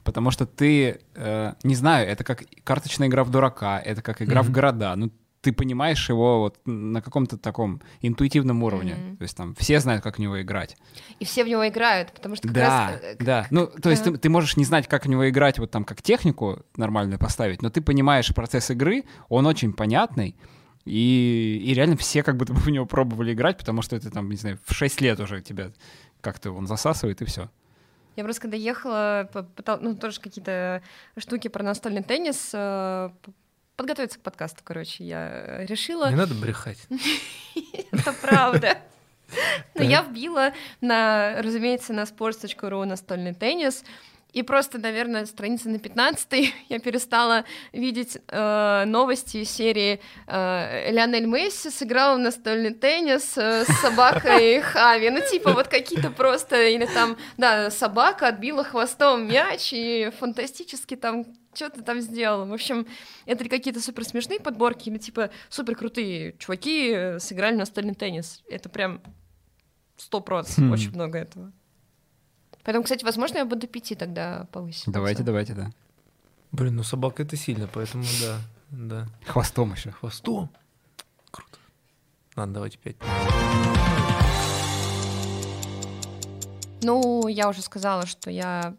потому что ты, э, не знаю, это как карточная игра в дурака, это как игра в Мгм. города, ну, ты понимаешь его вот на каком-то таком интуитивном уровне, Мгм. то есть там все знают, как в него играть. И все в него играют, потому что как Да, раз... э, да. Ну, то есть Ага. ты, ты можешь не знать, как в него играть, вот там как технику нормальную поставить, но ты понимаешь процесс игры, он очень понятный, и, и реально все как будто бы в него пробовали играть, потому что это там, не знаю, в 6 лет уже тебя как-то он засасывает, и все. Я просто когда ехала, попытал- ну, тоже какие-то штуки про настольный теннис, э, подготовиться к подкасту, короче, я решила. Не надо брехать. Это правда. Но я вбила на, разумеется, на sports.ru настольный теннис, и просто, наверное, страницы на 15 я перестала видеть э, новости из серии э, Лионель Месси сыграл в настольный теннис э, с собакой Хави. Ну, типа, вот какие-то просто... Или там, да, собака отбила хвостом мяч, и фантастически там что-то там сделал. В общем, это ли какие-то супер смешные подборки, или типа супер крутые чуваки э, сыграли настольный теннис. Это прям сто процентов, Хм. очень много этого. Поэтому, кстати, возможно, я буду пяти тогда повысить. Давайте, давайте, да. Блин, ну собака это сильно, поэтому да, да. Хвостом еще. Хвостом. Круто. Ладно, давайте пять. Ну, я уже сказала, что я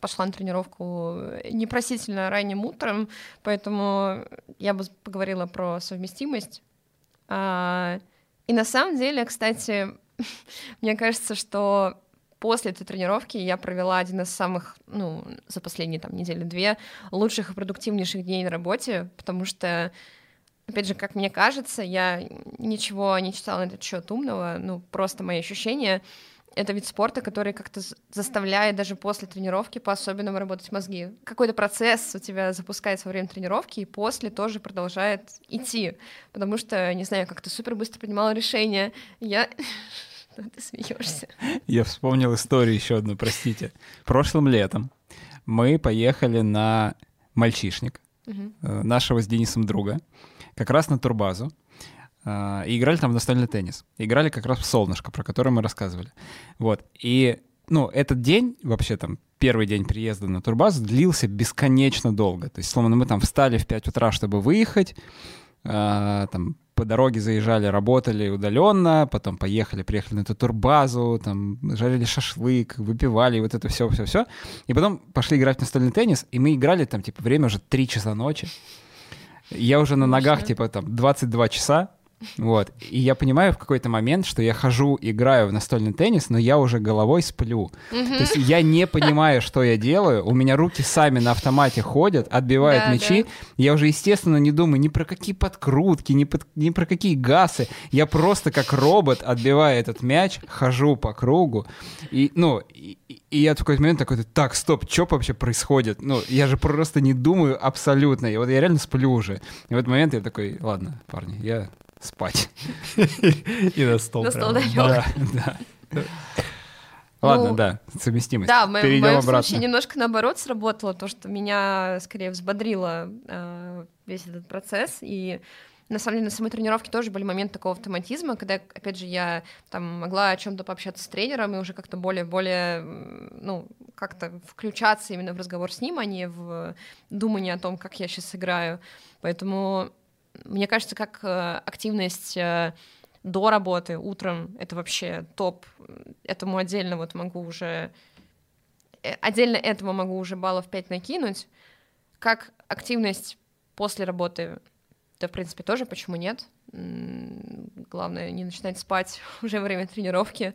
пошла на тренировку непросительно ранним утром, поэтому я бы поговорила про совместимость. А, и на самом деле, кстати, мне кажется, что после этой тренировки я провела один из самых, ну, за последние там недели две лучших и продуктивнейших дней на работе, потому что Опять же, как мне кажется, я ничего не читала на этот счет умного, ну, просто мои ощущения. Это вид спорта, который как-то заставляет даже после тренировки по-особенному работать мозги. Какой-то процесс у тебя запускается во время тренировки, и после тоже продолжает идти. Потому что, не знаю, как-то супер быстро принимала решение. Я... Что ты смеешься? Я вспомнил историю еще одну, простите. Прошлым летом мы поехали на мальчишник э, нашего с Денисом друга, как раз на турбазу. а, и играли там в настольный теннис. Играли как раз в солнышко, про которое мы рассказывали. Вот. И, ну, этот день, вообще там, первый день приезда на турбаз длился бесконечно долго. То есть, словно мы там встали в 5 утра, чтобы выехать, а, там по дороге заезжали, работали удаленно, потом поехали, приехали на эту турбазу, там жарили шашлык, выпивали, вот это все, все, все. И потом пошли играть в настольный теннис, и мы играли там, типа, время уже 3 часа ночи. Я уже на ногах, типа, там, 22 часа, вот. И я понимаю в какой-то момент, что я хожу, играю в настольный теннис, но я уже головой сплю. То есть я не понимаю, что я делаю. У меня руки сами на автомате ходят, отбивают Да, мячи. да. Я уже, естественно, не думаю ни про какие подкрутки, ни, под- ни про какие гасы. Я просто как робот отбиваю этот мяч, хожу по кругу. И, ну, и, и я в какой-то момент такой, так, стоп, что вообще происходит? Ну, я же просто не думаю абсолютно. И вот я реально сплю уже. И в этот момент я такой, ладно, парни, я спать. И на стол. На стол. Да, да. Ладно, Ну, да, совместимость. Да, в моем, в Перейдем моем обратно. случае немножко наоборот сработало то, что меня скорее взбодрило э, весь этот процесс. И на самом деле на самой тренировке тоже были моменты такого автоматизма, когда, опять же, я там могла о чем-то пообщаться с тренером и уже как-то более-более, ну, как-то включаться именно в разговор с ним, а не в думание о том, как я сейчас играю. Поэтому мне кажется, как э, активность э, до работы утром это вообще топ. Этому отдельно вот могу уже э, отдельно этому могу уже баллов 5 накинуть. Как активность после работы, да, в принципе, тоже, почему нет? Главное, не начинать спать уже во время тренировки.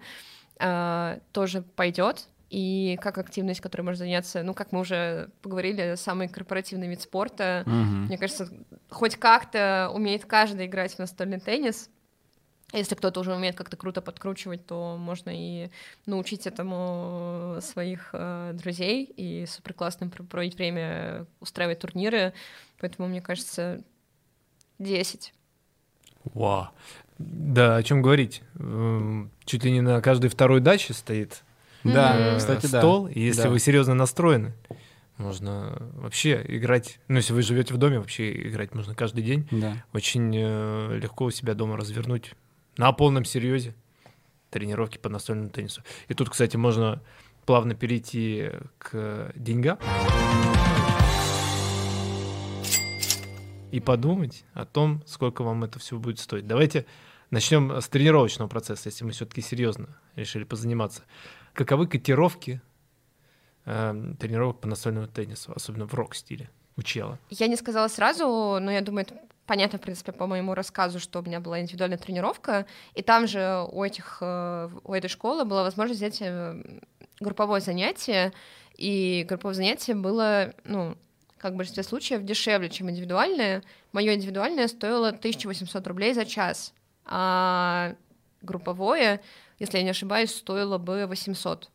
А, Тоже пойдет. И как активность, которой можно заняться, ну, как мы уже поговорили, самый корпоративный вид спорта. Мгм. Мне кажется, хоть как-то умеет каждый играть в настольный теннис. Если кто-то уже умеет как-то круто подкручивать, то можно и научить этому своих э, друзей и супер классно проводить время, устраивать турниры. Поэтому, мне кажется, 10. Вау. Да, о чем говорить? Эм, Чуть ли не на каждой второй даче стоит Да, э, кстати, да. стол. И если Да. вы серьезно настроены, можно вообще играть. Ну, если вы живете в доме, вообще играть можно каждый день. Да. Очень э, легко у себя дома развернуть на полном серьезе тренировки по настольному теннису. И тут, кстати, можно плавно перейти к деньгам и подумать о том, сколько вам это все будет стоить. Давайте начнем с тренировочного процесса, если мы все-таки серьезно решили позаниматься. Каковы котировки э, тренировок по настольному теннису, особенно в рок-стиле у чела? Я не сказала сразу, но я думаю, это понятно, в принципе, по моему рассказу, что у меня была индивидуальная тренировка, и там же у, этих, э, у этой школы была возможность взять э, групповое занятие, и групповое занятие было, ну, как в большинстве случаев, дешевле, чем индивидуальное. Мое индивидуальное стоило 1800 рублей за час, а групповое, если я не ошибаюсь, стоило бы 800.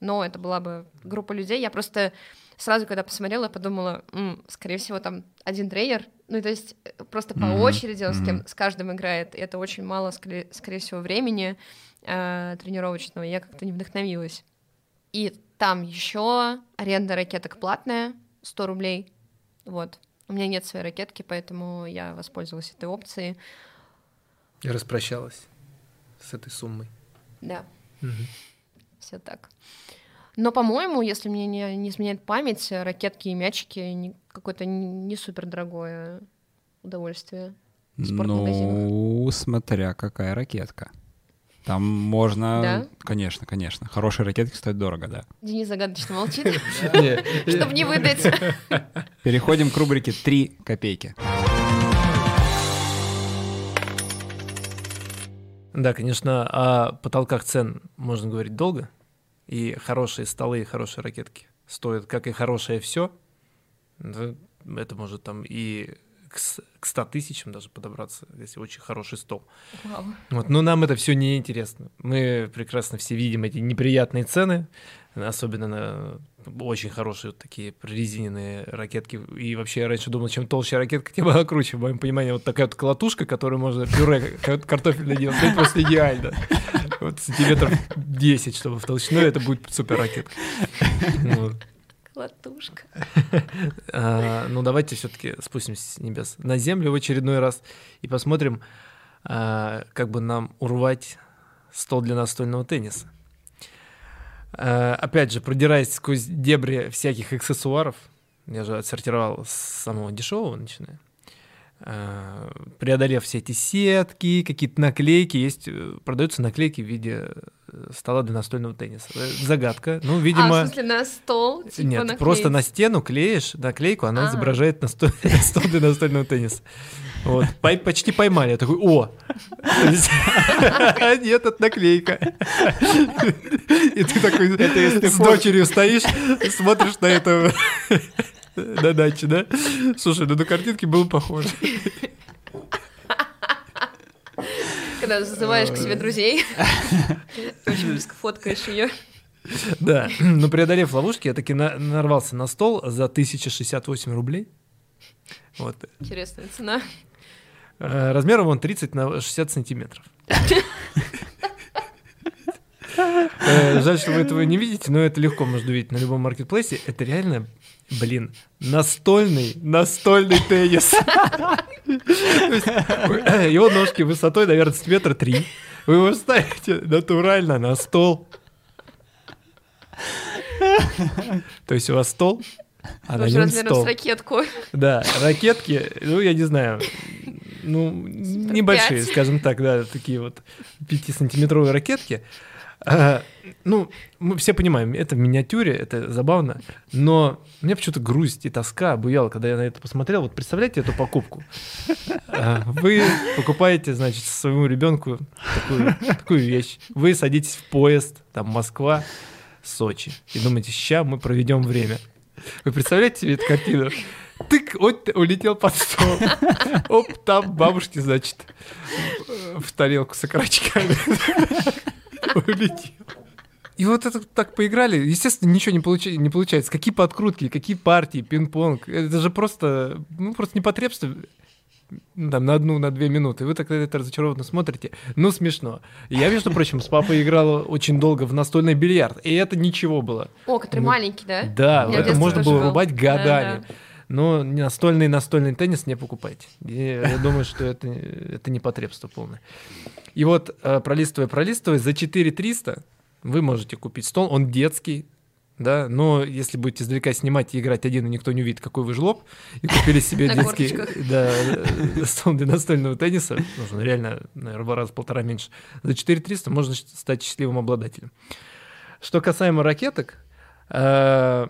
Но это была бы группа людей. Я просто сразу, когда посмотрела, подумала, «М, скорее всего, там один тренер, ну, то есть э, просто по Мгм, очереди он с, кем, с каждым играет, и это очень мало, скорее, скорее всего, времени э, тренировочного, я как-то не вдохновилась. И там еще аренда ракеток платная, 100 рублей, вот. У меня нет своей ракетки, поэтому я воспользовалась этой опцией, И распрощалась с этой суммой. Да. Мгм. все так. Но, по-моему, если мне не, не изменяет память, ракетки и мячики не- какое-то не супер дорогое удовольствие. Ну, смотря какая ракетка. Там можно... Да? Конечно, конечно. Хорошие ракетки стоят дорого, да. Денис загадочно молчит, Не, чтобы не выдать. Переходим к рубрике «Три копейки». Да, конечно, о потолках цен можно говорить долго. И хорошие столы, и хорошие ракетки стоят, как и хорошее все. Это может там и к к 100 тысячам даже подобраться, если очень хороший стол. Вау. Вот, но нам это все не интересно. Мы прекрасно все видим эти неприятные цены, особенно на очень хорошие такие прорезиненные ракетки. И вообще я раньше думал, чем толще ракетка, тем она круче. В моем понимании вот такая вот колотушка, которую можно пюре ка- картофельное делать, это просто идеально. Вот сантиметров 10, чтобы в толщину это будет супер ракетка. Вот. Колотушка. А, ну, давайте все-таки спустимся с небес на землю в очередной раз и посмотрим, а, как бы нам урвать стол для настольного тенниса. А, опять же, продираясь сквозь дебри всяких аксессуаров, я же отсортировал с самого дешевого начиная, а, преодолев все эти сетки, какие-то наклейки, есть, э, продаются наклейки в виде э, стола для настольного тенниса. Э, Загадка. Ну, видимо... А, в смысле, на стол? Типа Нет, наклеить? просто на стену клеишь наклейку, она А. изображает насто- стол для настольного тенниса. Вот. Пой- почти поймали. Я такой, о! Нет, это наклейка. И ты такой с дочерью стоишь, смотришь на это на даче, да? Слушай, ну на картинке было похоже. Когда зазываешь к себе друзей, очень близко фоткаешь ее. Да, но преодолев ловушки, я таки на- нарвался на стол за 1068 рублей. Вот. Интересная цена. Э, Размером он 30 на 60 сантиметров. Э, Жаль, что вы этого не видите, но это легко можно увидеть на любом маркетплейсе. Это реально, блин, настольный, настольный теннис. Э, Его ножки высотой, наверное, сантиметра три. Вы его ставите натурально на стол. То есть у вас стол, а на нем стол. с ракетку. Да, ракетки, ну, я не знаю, ну, небольшие, пять. скажем так, да, такие вот 5-сантиметровые ракетки. А, ну, мы все понимаем, это в миниатюре, это забавно, но мне почему-то грусть и тоска обуяла, когда я на это посмотрел. Вот представляете эту покупку? А, Вы покупаете, значит, своему ребенку такую, такую вещь. Вы садитесь в поезд, там, Москва, Сочи, и думаете, ща мы проведем время. Вы представляете себе эту картину? Тык, вот улетел под стол. Оп, там бабушки, значит, в тарелку с окорочками. Улетел. И вот это так поиграли. Естественно, ничего не, получи- не получается. Какие подкрутки, какие партии, пинг-понг. Это же просто, ну, просто непотребство ну, там, на одну, на две минуты. Вы так это разочарованно смотрите. Ну, смешно. Я, между прочим, с папой играл очень долго в настольный бильярд. И это ничего было. О, который Ну, маленький, да? Да, в это можно было был. рубать годами. Да-да. Но настольный настольный теннис не покупайте. Я, думаю, что это, это непотребство полное. И вот, э, пролистывая, пролистывая, за 4300 вы можете купить стол. Он детский, да, но если будете издалека снимать и играть один, и никто не увидит, какой вы жлоб, и купили себе детский да, э, стол для настольного тенниса, нужно реально, наверное, в раз полтора меньше, за 4300 можно стать счастливым обладателем. Что касаемо ракеток, э,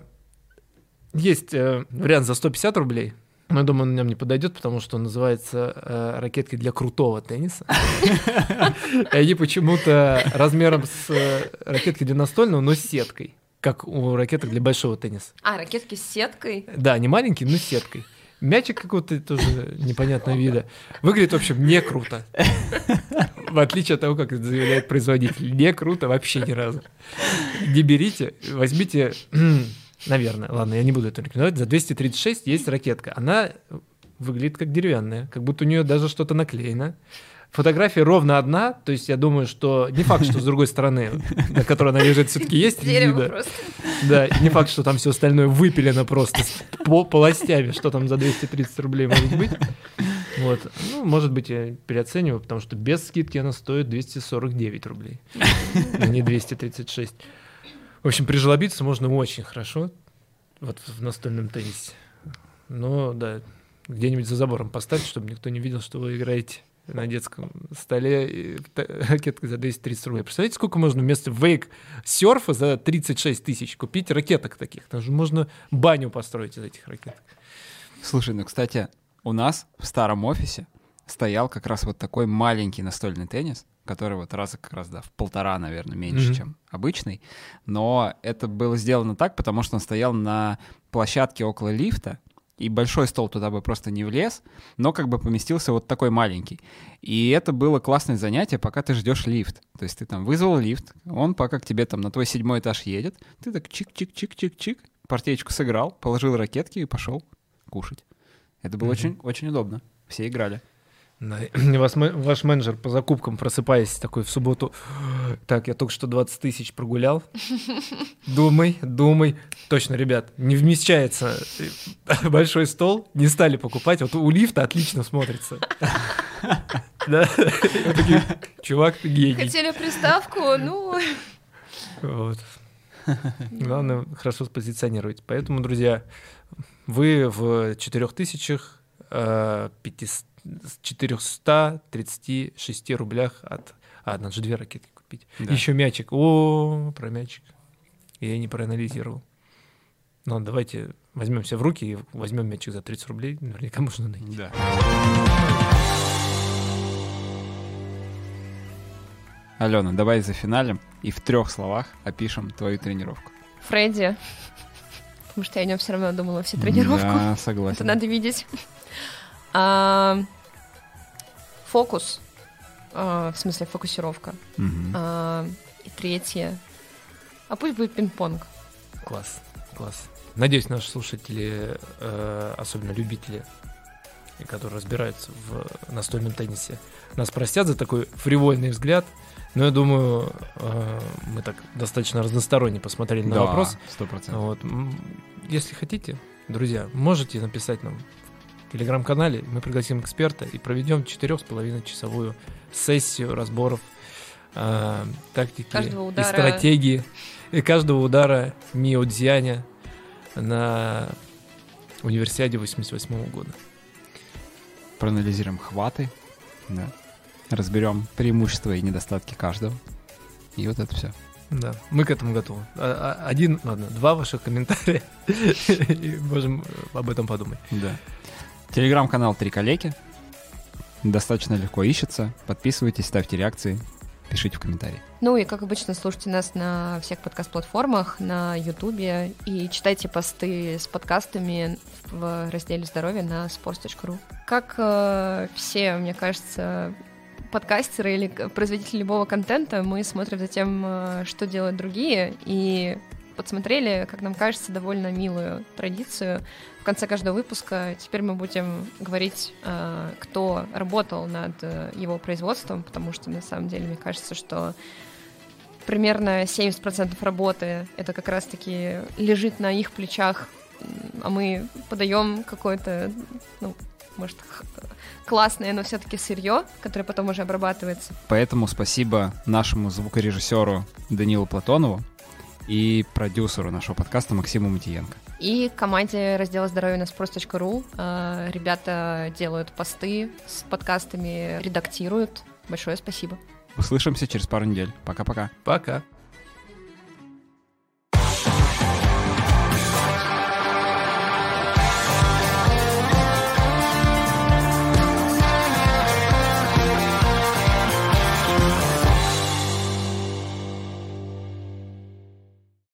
есть э, вариант за 150 рублей. Но я думаю, он нам не подойдет, потому что он называется э, ракетки для крутого тенниса. И они почему-то размером с э, ракеткой для настольного, но с сеткой, как у ракеток для большого тенниса. А, ракетки с сеткой. Да, не маленький, но с сеткой. Мячик какого-то тоже непонятного вида. Выглядит, в общем, не круто. В отличие от того, как это заявляет производитель. Не круто вообще ни разу. Не берите, возьмите, наверное, ладно, я не буду это рекомендовать, за 236 есть ракетка. Она выглядит как деревянная, как будто у нее даже что-то наклеено. Фотография ровно одна, то есть я думаю, что не факт, что с другой стороны, на которой она лежит, все-таки есть Дерево видно. просто. Да, не факт, что там все остальное выпилено просто по полостями, что там за 230 рублей может быть. Вот. Ну, может быть, я переоцениваю, потому что без скидки она стоит 249 рублей, а не 236. В общем, прижелобиться можно очень хорошо вот в настольном теннисе. Но, да, где-нибудь за забором поставьте, чтобы никто не видел, что вы играете на детском столе ракеткой за 230 рублей. Представляете, сколько можно вместо вейк серфа за 36 тысяч купить ракеток таких? Там же можно баню построить из этих ракеток. Слушай, ну, кстати, у нас в старом офисе стоял как раз вот такой маленький настольный теннис, который вот раза как раз, да, в полтора, наверное, меньше, Мгм. чем обычный. Но это было сделано так, потому что он стоял на площадке около лифта, и большой стол туда бы просто не влез, но как бы поместился вот такой маленький. И это было классное занятие, пока ты ждешь лифт. То есть ты там вызвал лифт, он пока к тебе там на твой седьмой этаж едет, ты так чик-чик-чик-чик-чик, партиечку сыграл, положил ракетки и пошел кушать. Это было Мгм. очень, очень удобно. Все играли. Ме- ваш менеджер по закупкам, просыпаясь такой в субботу, так, я только что 20 тысяч прогулял. Думай, думай. Точно, ребят, не вмещается большой стол, не стали покупать. Вот у лифта отлично смотрится. Да, чувак, ты гений. Хотели приставку, ну... Вот. Главное, хорошо спозиционировать. Поэтому, друзья, вы в 4000 э, 500 436 рублях от... А, надо же две ракеты купить. Да. Еще мячик. О, про мячик. Я не проанализировал. Ну, давайте возьмем себя в руки и возьмем мячик за 30 рублей. Наверняка можно найти. Да. Алена, давай за финалем и в трех словах опишем твою тренировку. Фредди. Потому что я о нем все равно думала всю тренировку. Да, Это согласен. надо видеть. А, Фокус. А, В смысле, фокусировка. Мгм. А, И третье. А пусть будет пинг-понг. Класс, класс. Надеюсь, наши слушатели, э, особенно любители, и которые разбираются в настольном теннисе, нас простят за такой фривольный взгляд. Но я думаю, э, мы так достаточно разносторонне посмотрели на Да, вопрос. сто процентов. Вот. м, Если хотите, друзья, можете написать нам телеграм-канале. Мы пригласим эксперта и проведем четырех с половиной часовую сессию разборов э, тактики Каждого и удара. стратегии и каждого удара Мио Дзяня на универсиаде 88 года. Проанализируем хваты, да. разберем преимущества и недостатки каждого. И вот это все. Да, мы к этому готовы. А- а- Один, ладно, два ваших комментария, и можем об этом подумать. Да. Телеграм-канал Три коллеги. Достаточно легко ищется. Подписывайтесь, ставьте реакции, пишите в комментарии. Ну и, как обычно, слушайте нас на всех подкаст-платформах, на Ютубе и читайте посты с подкастами в разделе «Здоровье» на sports.ru. Как э, все, мне кажется, подкастеры или производители любого контента, мы смотрим за тем, э, что делают другие, и подсмотрели, как нам кажется, довольно милую традицию. В конце каждого выпуска теперь мы будем говорить, э, кто работал над э, его производством, потому что на самом деле мне кажется, что примерно 70% работы это как раз-таки лежит на их плечах, а мы подаем какое-то, ну, может, классное, но все-таки сырье, которое потом уже обрабатывается. Поэтому спасибо нашему звукорежиссеру Данилу Платонову и продюсеру нашего подкаста Максиму Матиенко. И команде раздела здоровья на sпрос.ru э, ребята делают посты с подкастами, редактируют. Большое спасибо. Услышимся через пару недель. Пока-пока. Пока.